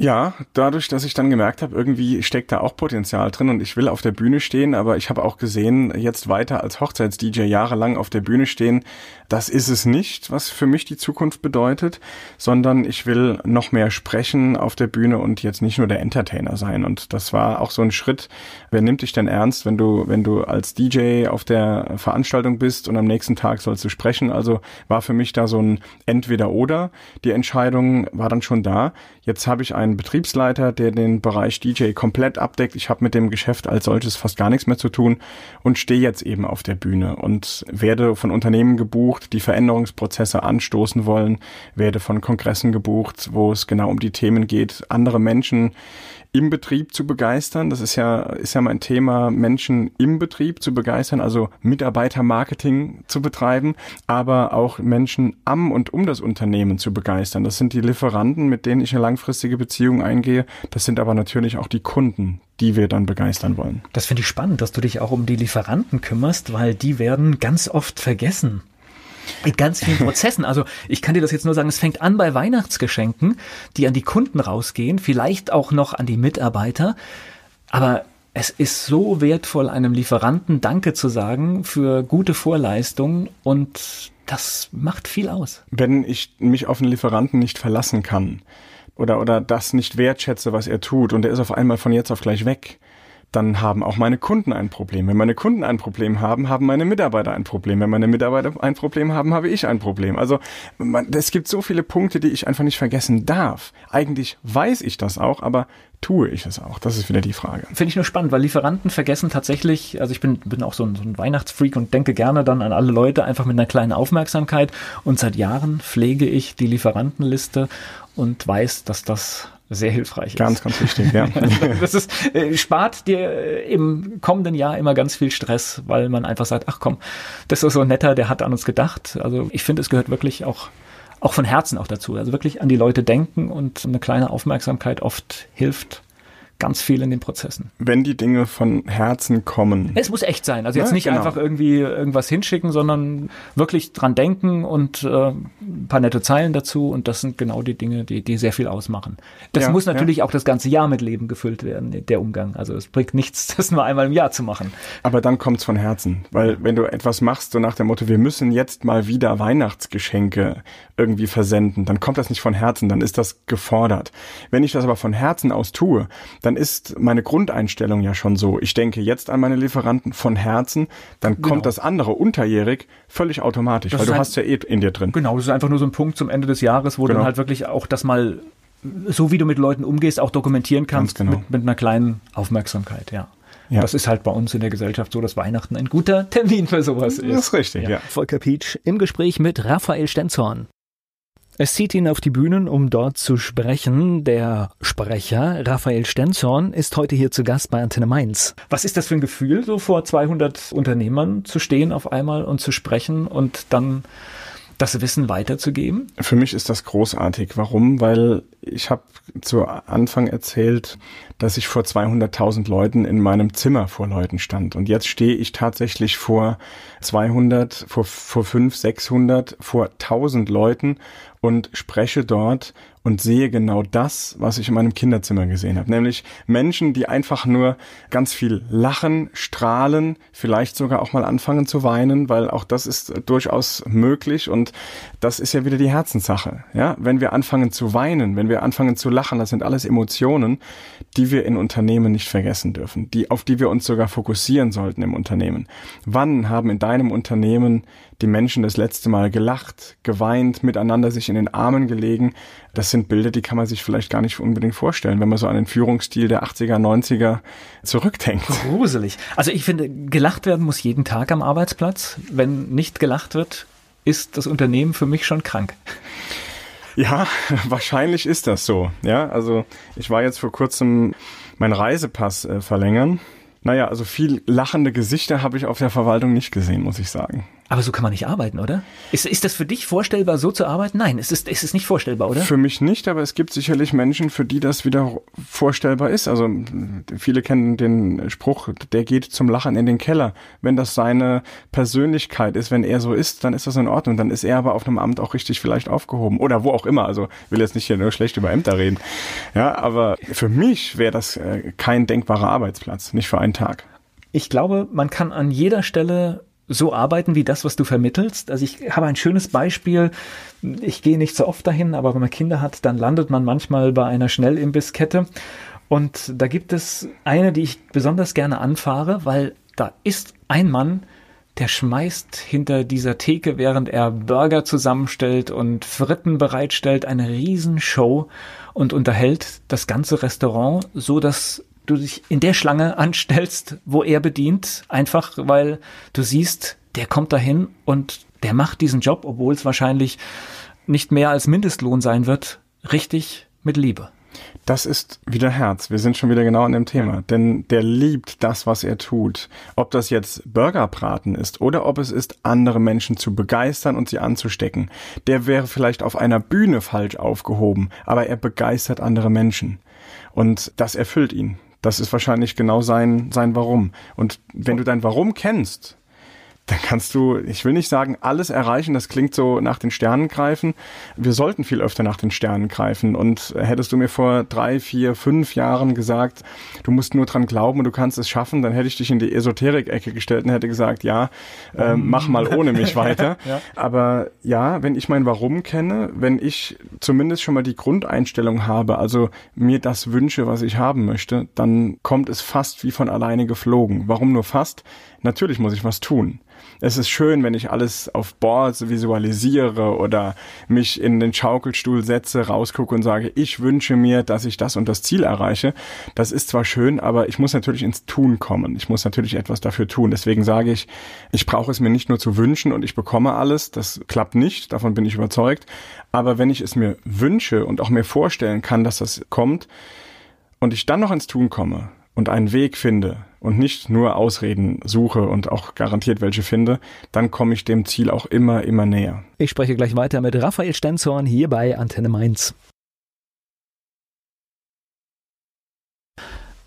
Ja, dadurch, dass ich dann gemerkt habe, irgendwie steckt da auch Potenzial drin und ich will auf der Bühne stehen, aber ich habe auch gesehen, jetzt weiter als Hochzeits-DJ jahrelang auf der Bühne stehen, das ist es nicht, was für mich die Zukunft bedeutet, sondern ich will noch mehr sprechen auf der Bühne und jetzt nicht nur der Entertainer sein. Und das war auch so ein Schritt. Wer nimmt dich denn ernst, wenn du, wenn du als DJ auf der Veranstaltung bist und am nächsten Tag sollst du sprechen? Also war für mich da so ein Entweder-Oder. Die Entscheidung war dann schon da. Jetzt habe ich einen Betriebsleiter, der den Bereich DJ komplett abdeckt. Ich habe mit dem Geschäft als solches fast gar nichts mehr zu tun und stehe jetzt eben auf der Bühne und werde von Unternehmen gebucht, die Veränderungsprozesse anstoßen wollen, werde von Kongressen gebucht, wo es genau um die Themen geht, andere Menschen im Betrieb zu begeistern. Das ist ja, ist ja mein Thema, Menschen im Betrieb zu begeistern, also Mitarbeitermarketing zu betreiben, aber auch Menschen am und um das Unternehmen zu begeistern. Das sind die Lieferanten, mit denen ich eine langfristige Beziehung eingehe. Das sind aber natürlich auch die Kunden, die wir dann begeistern wollen. Das finde ich spannend, dass du dich auch um die Lieferanten kümmerst, weil die werden ganz oft vergessen in ganz vielen Prozessen. Also ich kann dir das jetzt nur sagen, es fängt an bei Weihnachtsgeschenken, die an die Kunden rausgehen, vielleicht auch noch an die Mitarbeiter. Aber es ist so wertvoll, einem Lieferanten Danke zu sagen für gute Vorleistung und das macht viel aus. Wenn ich mich auf einen Lieferanten nicht verlassen kann oder, oder das nicht wertschätze, was er tut und er ist auf einmal von jetzt auf gleich weg, dann haben auch meine Kunden ein Problem. Wenn meine Kunden ein Problem haben, haben meine Mitarbeiter ein Problem. Wenn meine Mitarbeiter ein Problem haben, habe ich ein Problem. Also man, es gibt so viele Punkte, die ich einfach nicht vergessen darf. Eigentlich weiß ich das auch, aber tue ich es auch? Das ist wieder die Frage. Finde ich nur spannend, weil Lieferanten vergessen tatsächlich, also ich bin, bin auch so ein, so ein Weihnachtsfreak und denke gerne dann an alle Leute einfach mit einer kleinen Aufmerksamkeit. Und seit Jahren pflege ich die Lieferantenliste und weiß, dass das sehr hilfreich ist. Ganz, ganz wichtig, ja. das ist, äh, spart dir äh, im kommenden Jahr immer ganz viel Stress, weil man einfach sagt, ach komm, das ist so netter, der hat an uns gedacht. Also ich finde, es gehört wirklich auch auch von Herzen auch dazu. Also wirklich an die Leute denken und eine kleine Aufmerksamkeit oft hilft ganz viel in den Prozessen. Wenn die Dinge von Herzen kommen. Es muss echt sein. Also jetzt ja, nicht genau. einfach irgendwie irgendwas hinschicken, sondern wirklich dran denken und äh, ein paar nette Zeilen dazu. Und das sind genau die Dinge, die, die sehr viel ausmachen. Das ja, muss natürlich ja. auch das ganze Jahr mit Leben gefüllt werden, der Umgang. Also es bringt nichts, das nur einmal im Jahr zu machen. Aber dann kommt's von Herzen. Weil wenn du etwas machst, so nach dem Motto, wir müssen jetzt mal wieder Weihnachtsgeschenke irgendwie versenden, dann kommt das nicht von Herzen, dann ist das gefordert. Wenn ich das aber von Herzen aus tue, dann ist meine Grundeinstellung ja schon so. Ich denke jetzt an meine Lieferanten von Herzen, dann kommt genau. das andere unterjährig völlig automatisch, das weil du halt, hast ja eh in dir drin. Genau, das ist einfach nur so ein Punkt zum Ende des Jahres, wo genau. dann halt wirklich auch das mal so wie du mit Leuten umgehst, auch dokumentieren kannst genau. mit, mit einer kleinen Aufmerksamkeit, ja. Ja. Das ist halt bei uns in der Gesellschaft so, dass Weihnachten ein guter Termin für sowas ist. Das ist richtig, ja. ja. Volker Pietsch im Gespräch mit Raphael Stenzhorn. Es zieht ihn auf die Bühnen, um dort zu sprechen. Der Sprecher, Raphael Stenzhorn, ist heute hier zu Gast bei Antenne Mainz. Was ist das für ein Gefühl, so vor 200 Unternehmern zu stehen auf einmal und zu sprechen und dann das Wissen weiterzugeben? Für mich ist das großartig. Warum? Weil ich habe zu Anfang erzählt, dass ich vor 200.000 Leuten in meinem Zimmer vor Leuten stand. Und jetzt stehe ich tatsächlich vor 200, vor, vor 500, 600, vor 1000 Leuten und spreche dort und sehe genau das, was ich in meinem Kinderzimmer gesehen habe. Nämlich Menschen, die einfach nur ganz viel lachen, strahlen, vielleicht sogar auch mal anfangen zu weinen, weil auch das ist durchaus möglich und das ist ja wieder die Herzenssache. Ja, wenn wir anfangen zu weinen, wenn wir anfangen zu lachen, das sind alles Emotionen, die wir in Unternehmen nicht vergessen dürfen, die, auf die wir uns sogar fokussieren sollten im Unternehmen. Wann haben in deinem Unternehmen die Menschen das letzte Mal gelacht, geweint, miteinander sich in den Armen gelegen. Das sind Bilder, die kann man sich vielleicht gar nicht unbedingt vorstellen, wenn man so an den Führungsstil der 80er, 90er zurückdenkt. Gruselig. Also ich finde, gelacht werden muss jeden Tag am Arbeitsplatz. Wenn nicht gelacht wird, ist das Unternehmen für mich schon krank. Ja, wahrscheinlich ist das so. Ja, also ich war jetzt vor kurzem meinen Reisepass äh, verlängern. Naja, also viel lachende Gesichter habe ich auf der Verwaltung nicht gesehen, muss ich sagen. Aber so kann man nicht arbeiten, oder? Ist, ist das für dich vorstellbar, so zu arbeiten? Nein, es ist, es ist nicht vorstellbar, oder? Für mich nicht, aber es gibt sicherlich Menschen, für die das wieder vorstellbar ist. Also viele kennen den Spruch, der geht zum Lachen in den Keller. Wenn das seine Persönlichkeit ist, wenn er so ist, dann ist das in Ordnung. Dann ist er aber auf einem Amt auch richtig vielleicht aufgehoben. Oder wo auch immer. Also will jetzt nicht hier nur schlecht über Ämter reden. Ja, aber für mich wäre das äh, kein denkbarer Arbeitsplatz, nicht für einen Tag. Ich glaube, man kann an jeder Stelle so arbeiten wie das, was du vermittelst. Also ich habe ein schönes Beispiel. Ich gehe nicht so oft dahin, aber wenn man Kinder hat, dann landet man manchmal bei einer Schnellimbisskette. Und da gibt es eine, die ich besonders gerne anfahre, weil da ist ein Mann, der schmeißt hinter dieser Theke, während er Burger zusammenstellt und Fritten bereitstellt, eine Riesenshow und unterhält das ganze Restaurant, so dass du dich in der Schlange anstellst, wo er bedient, einfach weil du siehst, der kommt dahin und der macht diesen Job, obwohl es wahrscheinlich nicht mehr als Mindestlohn sein wird, richtig mit Liebe. Das ist wieder Herz. Wir sind schon wieder genau an dem Thema. Denn der liebt das, was er tut. Ob das jetzt Burgerbraten ist oder ob es ist, andere Menschen zu begeistern und sie anzustecken. Der wäre vielleicht auf einer Bühne falsch aufgehoben, aber er begeistert andere Menschen. Und das erfüllt ihn. Das ist wahrscheinlich genau sein, sein Warum. Und wenn du dein Warum kennst, dann kannst du, ich will nicht sagen, alles erreichen. Das klingt so nach den Sternen greifen. Wir sollten viel öfter nach den Sternen greifen. Und hättest du mir vor drei, vier, fünf Jahren gesagt, du musst nur dran glauben und du kannst es schaffen, dann hätte ich dich in die Esoterik-Ecke gestellt und hätte gesagt, ja, äh, mach mal ohne mich weiter. ja. Aber ja, wenn ich mein Warum kenne, wenn ich zumindest schon mal die Grundeinstellung habe, also mir das wünsche, was ich haben möchte, dann kommt es fast wie von alleine geflogen. Warum nur fast? Natürlich muss ich was tun es ist schön, wenn ich alles auf Boards visualisiere oder mich in den Schaukelstuhl setze, rausgucke und sage, ich wünsche mir, dass ich das und das Ziel erreiche. Das ist zwar schön, aber ich muss natürlich ins Tun kommen. Ich muss natürlich etwas dafür tun. Deswegen sage ich, ich brauche es mir nicht nur zu wünschen und ich bekomme alles. Das klappt nicht, davon bin ich überzeugt. Aber wenn ich es mir wünsche und auch mir vorstellen kann, dass das kommt und ich dann noch ins Tun komme, und einen Weg finde und nicht nur Ausreden suche und auch garantiert welche finde, dann komme ich dem Ziel auch immer, immer näher. Ich spreche gleich weiter mit Raphael Stenzorn hier bei Antenne Mainz.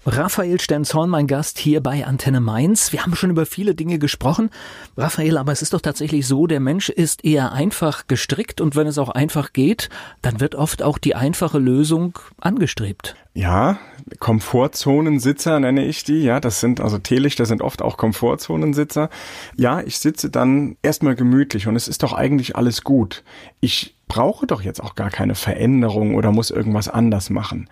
Raphael Stenzhorn, mein Gast hier bei Antenne Mainz. Wir haben schon über viele Dinge gesprochen. Raphael, aber es ist doch tatsächlich so, der Mensch ist eher einfach gestrickt und wenn es auch einfach geht, dann wird oft auch die einfache Lösung angestrebt. Ja, Komfortzonensitzer nenne ich die. Ja, das sind also Teelichter sind oft auch Komfortzonensitzer. Ja, ich sitze dann erstmal gemütlich und es ist doch eigentlich alles gut. Ich brauche doch jetzt auch gar keine Veränderung oder muss irgendwas anders machen.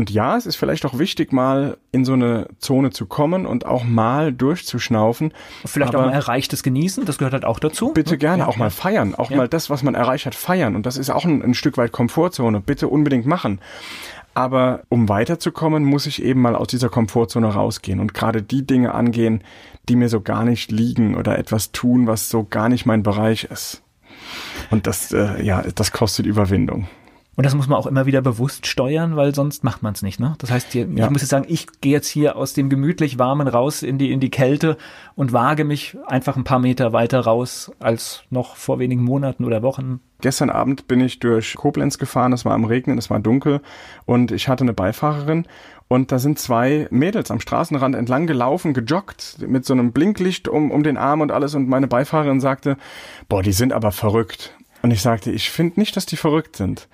Und ja, es ist vielleicht auch wichtig, mal in so eine Zone zu kommen und auch mal durchzuschnaufen. Vielleicht auch mal erreichtes genießen, das gehört halt auch dazu. Bitte ne? gerne, ja, auch ja. mal feiern, auch ja. mal das, was man erreicht hat, feiern. Und das ist auch ein, ein Stück weit Komfortzone. Bitte unbedingt machen. Aber um weiterzukommen, muss ich eben mal aus dieser Komfortzone rausgehen und gerade die Dinge angehen, die mir so gar nicht liegen oder etwas tun, was so gar nicht mein Bereich ist. Und das, äh, ja, das kostet Überwindung. Und das muss man auch immer wieder bewusst steuern, weil sonst macht man es nicht. Ne? Das heißt, hier, ja. ich muss jetzt sagen, ich gehe jetzt hier aus dem gemütlich warmen raus in die in die Kälte und wage mich einfach ein paar Meter weiter raus als noch vor wenigen Monaten oder Wochen. Gestern Abend bin ich durch Koblenz gefahren, es war am Regnen, es war dunkel und ich hatte eine Beifahrerin und da sind zwei Mädels am Straßenrand entlang gelaufen, gejoggt, mit so einem Blinklicht um, um den Arm und alles. Und meine Beifahrerin sagte, boah, die sind aber verrückt. Und ich sagte, ich finde nicht, dass die verrückt sind.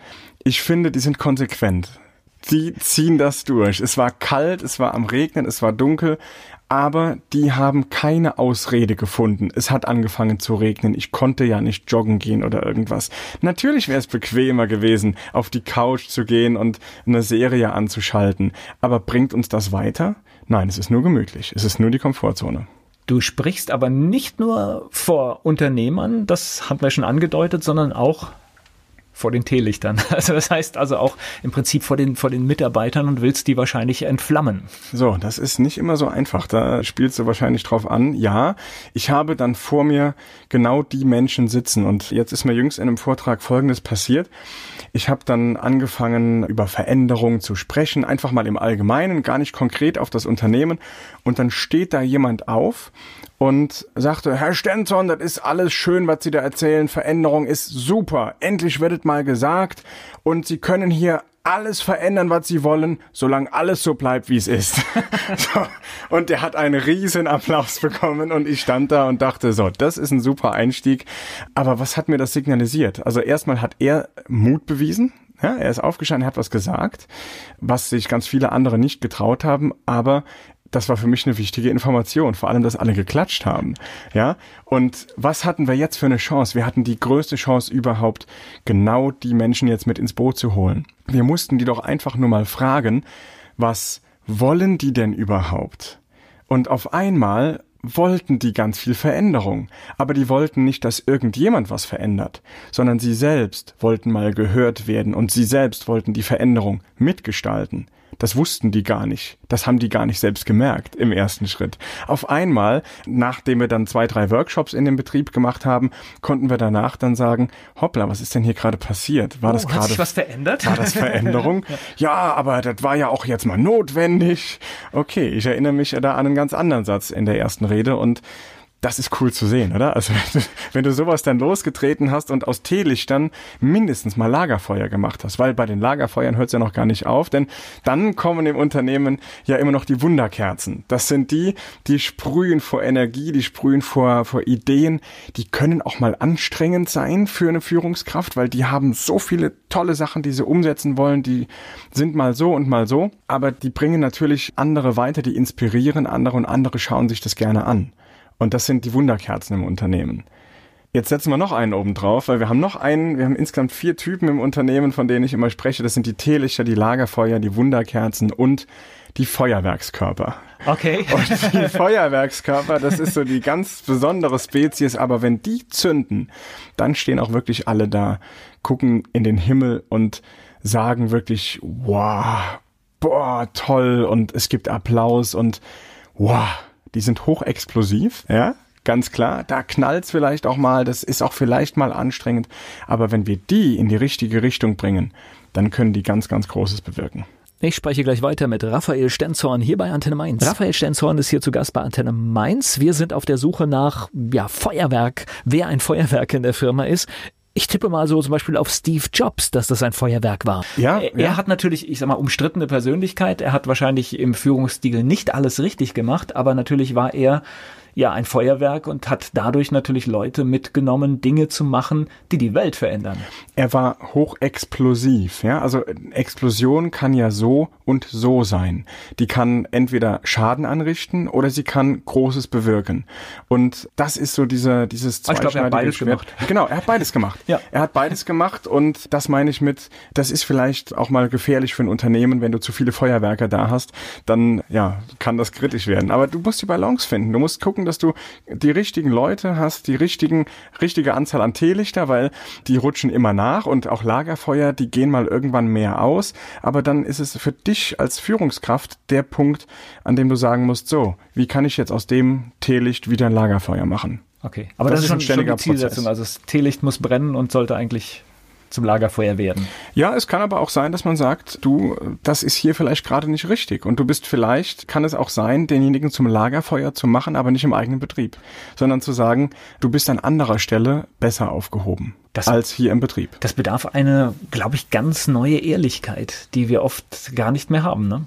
Ich finde, die sind konsequent. Die ziehen das durch. Es war kalt, es war am Regnen, es war dunkel, aber die haben keine Ausrede gefunden. Es hat angefangen zu regnen. Ich konnte ja nicht joggen gehen oder irgendwas. Natürlich wäre es bequemer gewesen, auf die Couch zu gehen und eine Serie anzuschalten. Aber bringt uns das weiter? Nein, es ist nur gemütlich. Es ist nur die Komfortzone. Du sprichst aber nicht nur vor Unternehmern, das haben wir schon angedeutet, sondern auch vor den Teelichtern. Also das heißt also auch im Prinzip vor den, vor den Mitarbeitern und willst die wahrscheinlich entflammen. So, das ist nicht immer so einfach. Da spielst du wahrscheinlich drauf an. Ja, ich habe dann vor mir genau die Menschen sitzen. Und jetzt ist mir jüngst in einem Vortrag Folgendes passiert. Ich habe dann angefangen, über Veränderungen zu sprechen, einfach mal im Allgemeinen, gar nicht konkret auf das Unternehmen. Und dann steht da jemand auf und sagte, Herr Stenson, das ist alles schön, was Sie da erzählen. Veränderung ist super. Endlich wird es mal gesagt. Und Sie können hier alles verändern, was sie wollen, solange alles so bleibt, wie es ist. so. Und der hat einen riesen Applaus bekommen und ich stand da und dachte, so, das ist ein super Einstieg. Aber was hat mir das signalisiert? Also erstmal hat er Mut bewiesen. Ja, er ist aufgestanden, er hat was gesagt, was sich ganz viele andere nicht getraut haben, aber das war für mich eine wichtige Information, vor allem, dass alle geklatscht haben. Ja, und was hatten wir jetzt für eine Chance? Wir hatten die größte Chance überhaupt, genau die Menschen jetzt mit ins Boot zu holen. Wir mussten die doch einfach nur mal fragen, was wollen die denn überhaupt? Und auf einmal wollten die ganz viel Veränderung, aber die wollten nicht, dass irgendjemand was verändert, sondern sie selbst wollten mal gehört werden und sie selbst wollten die Veränderung mitgestalten. Das wussten die gar nicht. Das haben die gar nicht selbst gemerkt im ersten Schritt. Auf einmal, nachdem wir dann zwei, drei Workshops in dem Betrieb gemacht haben, konnten wir danach dann sagen, hoppla, was ist denn hier gerade passiert? War oh, das gerade, hat sich was verändert? War das Veränderung? ja, aber das war ja auch jetzt mal notwendig. Okay, ich erinnere mich da an einen ganz anderen Satz in der ersten Rede und das ist cool zu sehen, oder? Also wenn du, wenn du sowas dann losgetreten hast und aus Teelichtern mindestens mal Lagerfeuer gemacht hast, weil bei den Lagerfeuern hört es ja noch gar nicht auf, denn dann kommen im Unternehmen ja immer noch die Wunderkerzen. Das sind die, die sprühen vor Energie, die sprühen vor, vor Ideen, die können auch mal anstrengend sein für eine Führungskraft, weil die haben so viele tolle Sachen, die sie umsetzen wollen, die sind mal so und mal so, aber die bringen natürlich andere weiter, die inspirieren andere und andere schauen sich das gerne an. Und das sind die Wunderkerzen im Unternehmen. Jetzt setzen wir noch einen oben drauf, weil wir haben noch einen, wir haben insgesamt vier Typen im Unternehmen, von denen ich immer spreche. Das sind die Teelichter, die Lagerfeuer, die Wunderkerzen und die Feuerwerkskörper. Okay. Und die Feuerwerkskörper, das ist so die ganz besondere Spezies, aber wenn die zünden, dann stehen auch wirklich alle da, gucken in den Himmel und sagen wirklich, wow, boah, toll und es gibt Applaus und wow, die sind hochexplosiv, ja, ganz klar. Da knallt's vielleicht auch mal, das ist auch vielleicht mal anstrengend. Aber wenn wir die in die richtige Richtung bringen, dann können die ganz, ganz Großes bewirken. Ich spreche gleich weiter mit Raphael Stenzhorn hier bei Antenne Mainz. Raphael Stenzhorn ist hier zu Gast bei Antenne Mainz. Wir sind auf der Suche nach ja, Feuerwerk, wer ein Feuerwerk in der Firma ist. Ich tippe mal so zum Beispiel auf Steve Jobs, dass das ein Feuerwerk war. Ja, er, ja. er hat natürlich, ich sag mal, umstrittene Persönlichkeit. Er hat wahrscheinlich im Führungsstil nicht alles richtig gemacht, aber natürlich war er ja ein Feuerwerk und hat dadurch natürlich Leute mitgenommen, Dinge zu machen, die die Welt verändern. Er war hochexplosiv, ja, also Explosion kann ja so und so sein. Die kann entweder Schaden anrichten oder sie kann Großes bewirken. Und das ist so dieser dieses zweischneidige ich glaub, er hat beides Schwert. gemacht. Genau, er hat beides gemacht. ja. Er hat beides gemacht und das meine ich mit, das ist vielleicht auch mal gefährlich für ein Unternehmen, wenn du zu viele Feuerwerker da hast, dann ja, kann das kritisch werden. Aber du musst die Balance finden. Du musst gucken, dass du die richtigen Leute hast, die richtigen, richtige Anzahl an Teelichter, weil die rutschen immer nach und auch Lagerfeuer, die gehen mal irgendwann mehr aus. Aber dann ist es für dich als Führungskraft der Punkt, an dem du sagen musst, so, wie kann ich jetzt aus dem Teelicht wieder ein Lagerfeuer machen? Okay, aber das, das ist, schon, ein ständiger schon die Zielsetzung. Prozess. Also das Teelicht muss brennen und sollte eigentlich zum Lagerfeuer werden. Ja, es kann aber auch sein, dass man sagt, du, das ist hier vielleicht gerade nicht richtig. Und du bist vielleicht, kann es auch sein, denjenigen zum Lagerfeuer zu machen, aber nicht im eigenen Betrieb, sondern zu sagen, du bist an anderer Stelle besser aufgehoben. Das, als hier im Betrieb. Das bedarf eine, glaube ich, ganz neue Ehrlichkeit, die wir oft gar nicht mehr haben. Ne?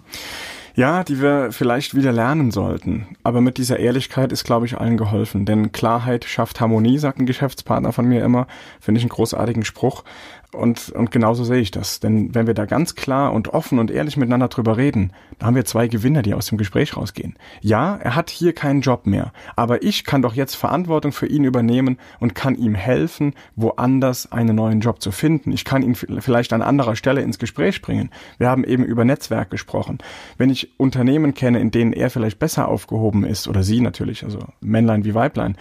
Ja, die wir vielleicht wieder lernen sollten. Aber mit dieser Ehrlichkeit ist, glaube ich, allen geholfen. Denn Klarheit schafft Harmonie, sagt ein Geschäftspartner von mir immer. Finde ich einen großartigen Spruch. Und, und genauso sehe ich das. Denn wenn wir da ganz klar und offen und ehrlich miteinander drüber reden, dann haben wir zwei Gewinner, die aus dem Gespräch rausgehen. Ja, er hat hier keinen Job mehr, aber ich kann doch jetzt Verantwortung für ihn übernehmen und kann ihm helfen, woanders einen neuen Job zu finden. Ich kann ihn vielleicht an anderer Stelle ins Gespräch bringen. Wir haben eben über Netzwerk gesprochen. Wenn ich Unternehmen kenne, in denen er vielleicht besser aufgehoben ist, oder sie natürlich, also Männlein wie Weiblein,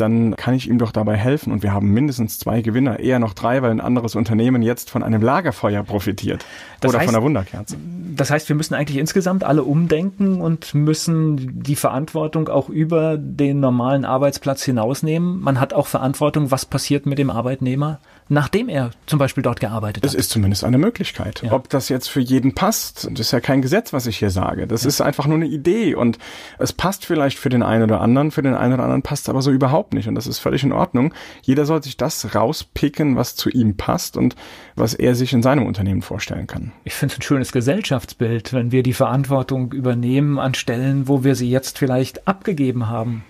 dann kann ich ihm doch dabei helfen. Und wir haben mindestens zwei Gewinner, eher noch drei, weil ein anderes Unternehmen jetzt von einem Lagerfeuer profitiert das oder heißt, von einer Wunderkerze. Das heißt, wir müssen eigentlich insgesamt alle umdenken und müssen die Verantwortung auch über den normalen Arbeitsplatz hinausnehmen. Man hat auch Verantwortung, was passiert mit dem Arbeitnehmer, nachdem er zum Beispiel dort gearbeitet hat. Es ist zumindest eine Möglichkeit. Ja. Ob das jetzt für jeden passt, das ist ja kein Gesetz, was ich hier sage. Das ja. ist einfach nur eine Idee und es passt vielleicht für den einen oder anderen, für den einen oder anderen passt aber so überhaupt nicht und das ist völlig in Ordnung. Jeder soll sich das rauspicken, was zu ihm passt und was er sich in seinem Unternehmen vorstellen kann. Ich finde es ein schönes Gesellschaftsbild, wenn wir die Verantwortung übernehmen an Stellen, wo wir sie jetzt vielleicht abgegeben haben.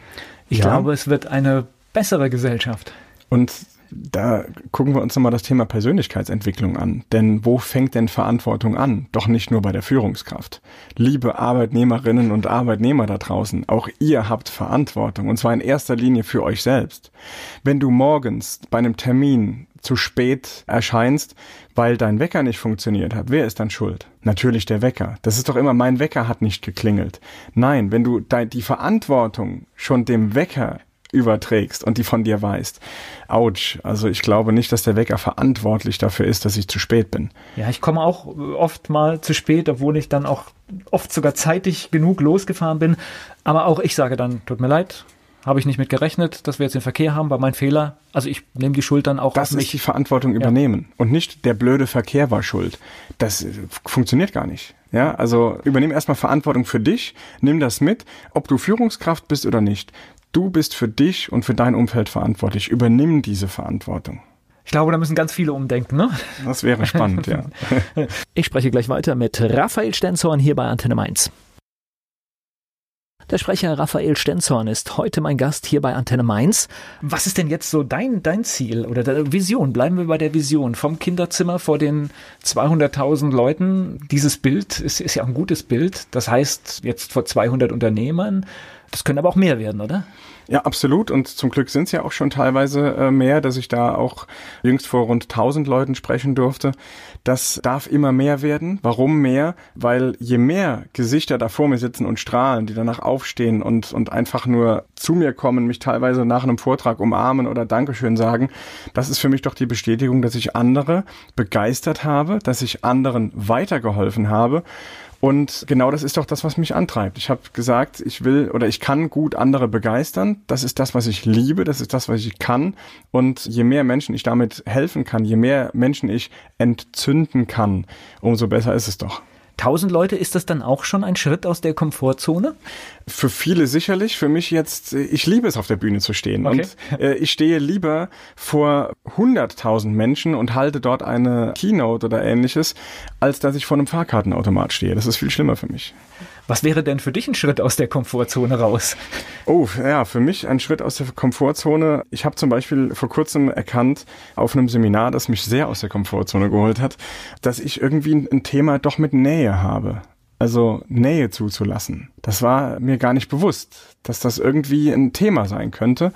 Ich ja. glaube, es wird eine bessere Gesellschaft. Und da gucken wir uns nochmal das Thema Persönlichkeitsentwicklung an. Denn wo fängt denn Verantwortung an? Doch nicht nur bei der Führungskraft. Liebe Arbeitnehmerinnen und Arbeitnehmer da draußen, auch ihr habt Verantwortung und zwar in erster Linie für euch selbst. Wenn du morgens bei einem Termin zu spät erscheinst, weil dein Wecker nicht funktioniert hat, wer ist dann schuld? Natürlich der Wecker. Das ist doch immer, mein Wecker hat nicht geklingelt. Nein, wenn du die Verantwortung schon dem Wecker überträgst und die von dir weißt. Autsch. Also ich glaube nicht, dass der Wecker verantwortlich dafür ist, dass ich zu spät bin. Ja, ich komme auch oft mal zu spät, obwohl ich dann auch oft sogar zeitig genug losgefahren bin. Aber auch ich sage dann, tut mir leid, habe ich nicht mit gerechnet, dass wir jetzt den Verkehr haben, war mein Fehler. Also ich nehme die Schuld dann auch das auf mich. Das ist die Verantwortung übernehmen ja. und nicht der blöde Verkehr war schuld. Das äh, funktioniert gar nicht. Ja, also übernimm erstmal Verantwortung für dich, nimm das mit, ob du Führungskraft bist oder nicht. Du bist für dich und für dein Umfeld verantwortlich. Übernimm diese Verantwortung. Ich glaube, da müssen ganz viele umdenken, ne? Das wäre spannend, ja. Ich spreche gleich weiter mit Raphael Stenzhorn hier bei Antenne Mainz. Der Sprecher Raphael Stenzhorn ist heute mein Gast hier bei Antenne Mainz. Was ist denn jetzt so dein, dein Ziel oder deine Vision? Bleiben wir bei der Vision vom Kinderzimmer vor den 200.000 Leuten. Dieses Bild ist, ist ja ein gutes Bild. Das heißt, jetzt vor 200 Unternehmern, das können aber auch mehr werden, oder? Ja, absolut. Und zum Glück sind es ja auch schon teilweise äh, mehr, dass ich da auch jüngst vor rund 1000 Leuten sprechen durfte. Das darf immer mehr werden. Warum mehr? Weil je mehr Gesichter da vor mir sitzen und strahlen, die danach aufstehen und, und einfach nur zu mir kommen, mich teilweise nach einem Vortrag umarmen oder Dankeschön sagen, das ist für mich doch die Bestätigung, dass ich andere begeistert habe, dass ich anderen weitergeholfen habe und genau das ist doch das, was mich antreibt. Ich habe gesagt, ich will oder ich kann gut andere begeistern. Das ist das, was ich liebe, das ist das, was ich kann. Und je mehr Menschen ich damit helfen kann, je mehr Menschen ich entzünden kann, umso besser ist es doch. 1000 Leute, ist das dann auch schon ein Schritt aus der Komfortzone? Für viele sicherlich. Für mich jetzt, ich liebe es, auf der Bühne zu stehen. Okay. Und äh, ich stehe lieber vor 100.000 Menschen und halte dort eine Keynote oder ähnliches, als dass ich vor einem Fahrkartenautomat stehe. Das ist viel schlimmer für mich. Was wäre denn für dich ein Schritt aus der Komfortzone raus? Oh, ja, für mich ein Schritt aus der Komfortzone. Ich habe zum Beispiel vor kurzem erkannt, auf einem Seminar, das mich sehr aus der Komfortzone geholt hat, dass ich irgendwie ein Thema doch mit Nähe habe. Also Nähe zuzulassen. Das war mir gar nicht bewusst, dass das irgendwie ein Thema sein könnte.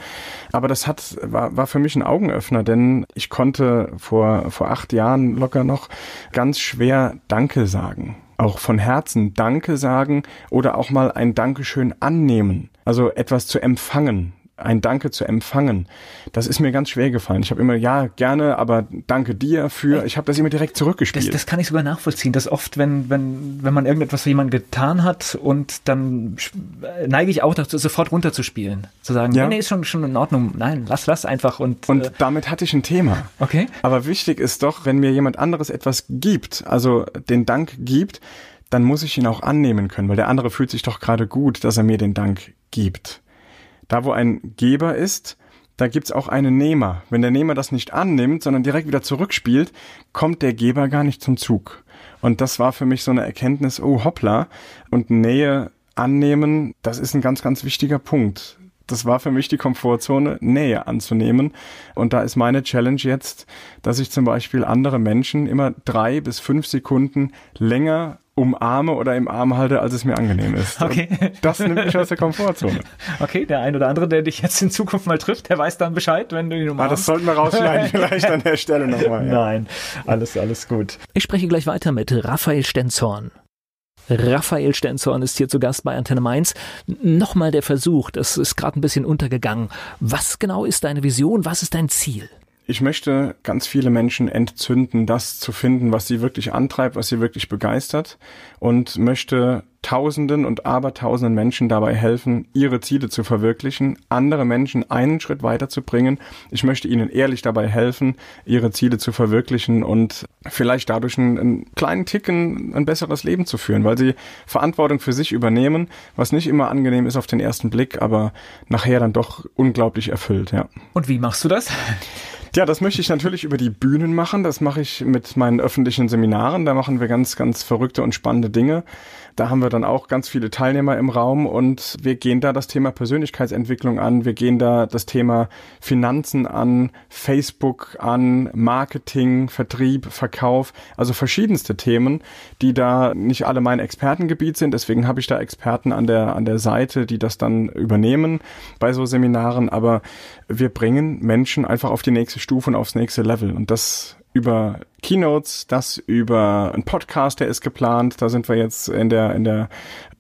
Aber das hat, war, war für mich ein Augenöffner, denn ich konnte vor, vor acht Jahren locker noch ganz schwer Danke sagen auch von Herzen Danke sagen oder auch mal ein Dankeschön annehmen. Also etwas zu empfangen, ein Danke zu empfangen, das ist mir ganz schwer gefallen. Ich habe immer, ja, gerne, aber danke dir für, ich habe das immer direkt zurückgespielt. Das, das kann ich sogar nachvollziehen, dass oft, wenn, wenn, wenn man irgendetwas für jemanden getan hat und dann neige ich auch dazu, sofort runterzuspielen. Zu sagen, ja. nee, ist schon, schon in Ordnung, nein, lass, lass einfach. Und, und äh, damit hatte ich ein Thema. Okay. Aber wichtig ist doch, wenn mir jemand anderes etwas gibt, also den Dank gibt, dann muss ich ihn auch annehmen können, weil der andere fühlt sich doch gerade gut, dass er mir den Dank gibt. Da, wo ein Geber ist, da gibt's auch einen Nehmer. Wenn der Nehmer das nicht annimmt, sondern direkt wieder zurückspielt, kommt der Geber gar nicht zum Zug. Und das war für mich so eine Erkenntnis, oh hoppla, und Nähe annehmen, das ist ein ganz, ganz wichtiger Punkt. Das war für mich die Komfortzone, Nähe anzunehmen. Und da ist meine Challenge jetzt, dass ich zum Beispiel andere Menschen immer drei bis fünf Sekunden länger umarme oder im Arm halte, als es mir angenehm ist. Okay. Und das nimmt mich aus der Komfortzone. Okay, der ein oder andere, der dich jetzt in Zukunft mal trifft, der weiß dann Bescheid, wenn du ihn umarmst. Ah, das sollten wir rausschneiden vielleicht an der Stelle nochmal. Ja. Nein, alles, alles gut. Ich spreche gleich weiter mit Raphael Stenzhorn. Raphael Stenzhorn ist hier zu Gast bei Antenne Mainz. Nochmal der Versuch, das ist gerade ein bisschen untergegangen. Was genau ist deine Vision? Was ist dein Ziel? Ich möchte ganz viele Menschen entzünden, das zu finden, was sie wirklich antreibt, was sie wirklich begeistert und möchte Tausenden und Abertausenden Menschen dabei helfen, ihre Ziele zu verwirklichen, andere Menschen einen Schritt weiterzubringen. Ich möchte ihnen ehrlich dabei helfen, ihre Ziele zu verwirklichen und vielleicht dadurch einen, einen kleinen Ticken ein besseres Leben zu führen, weil sie Verantwortung für sich übernehmen, was nicht immer angenehm ist auf den ersten Blick, aber nachher dann doch unglaublich erfüllt, ja. Und wie machst du das? Ja, das möchte ich natürlich über die Bühnen machen. Das mache ich mit meinen öffentlichen Seminaren. Da machen wir ganz, ganz verrückte und spannende Dinge. Da haben wir dann auch ganz viele Teilnehmer im Raum und wir gehen da das Thema Persönlichkeitsentwicklung an, wir gehen da das Thema Finanzen an, Facebook an, Marketing, Vertrieb, Verkauf, also verschiedenste Themen, die da nicht alle mein Expertengebiet sind. Deswegen habe ich da Experten an der, an der Seite, die das dann übernehmen bei so Seminaren. Aber wir bringen Menschen einfach auf die nächste Stufe und aufs nächste Level. Und das über Keynotes, das über einen Podcast, der ist geplant. Da sind wir jetzt in der, in der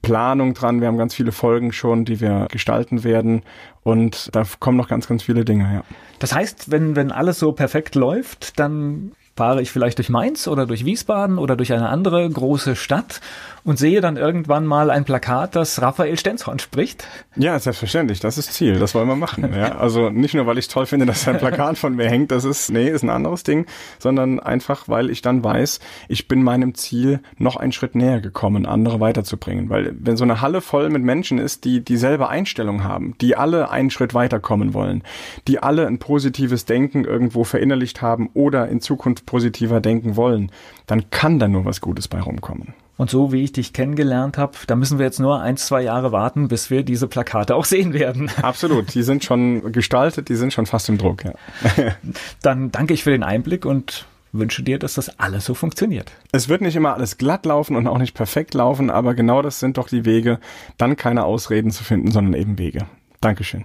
Planung dran. Wir haben ganz viele Folgen schon, die wir gestalten werden. Und da kommen noch ganz, ganz viele Dinge, ja. Das heißt, wenn, wenn alles so perfekt läuft, dann fahre ich vielleicht durch Mainz oder durch Wiesbaden oder durch eine andere große Stadt und sehe dann irgendwann mal ein Plakat, das Raphael Stenzhorn spricht. Ja, selbstverständlich. Das ist Ziel. Das wollen wir machen. Ja, also nicht nur, weil ich toll finde, dass ein Plakat von mir hängt. Das ist, nee, ist ein anderes Ding, sondern einfach, weil ich dann weiß, ich bin meinem Ziel noch einen Schritt näher gekommen, andere weiterzubringen. Weil wenn so eine Halle voll mit Menschen ist, die dieselbe Einstellung haben, die alle einen Schritt weiterkommen wollen, die alle ein positives Denken irgendwo verinnerlicht haben oder in Zukunft positiver denken wollen, dann kann da nur was Gutes bei rumkommen. Und so wie ich dich kennengelernt habe, da müssen wir jetzt nur ein, zwei Jahre warten, bis wir diese Plakate auch sehen werden. Absolut, die sind schon gestaltet, die sind schon fast im Druck. Ja. Dann danke ich für den Einblick und wünsche dir, dass das alles so funktioniert. Es wird nicht immer alles glatt laufen und auch nicht perfekt laufen, aber genau das sind doch die Wege, dann keine Ausreden zu finden, sondern eben Wege. Dankeschön.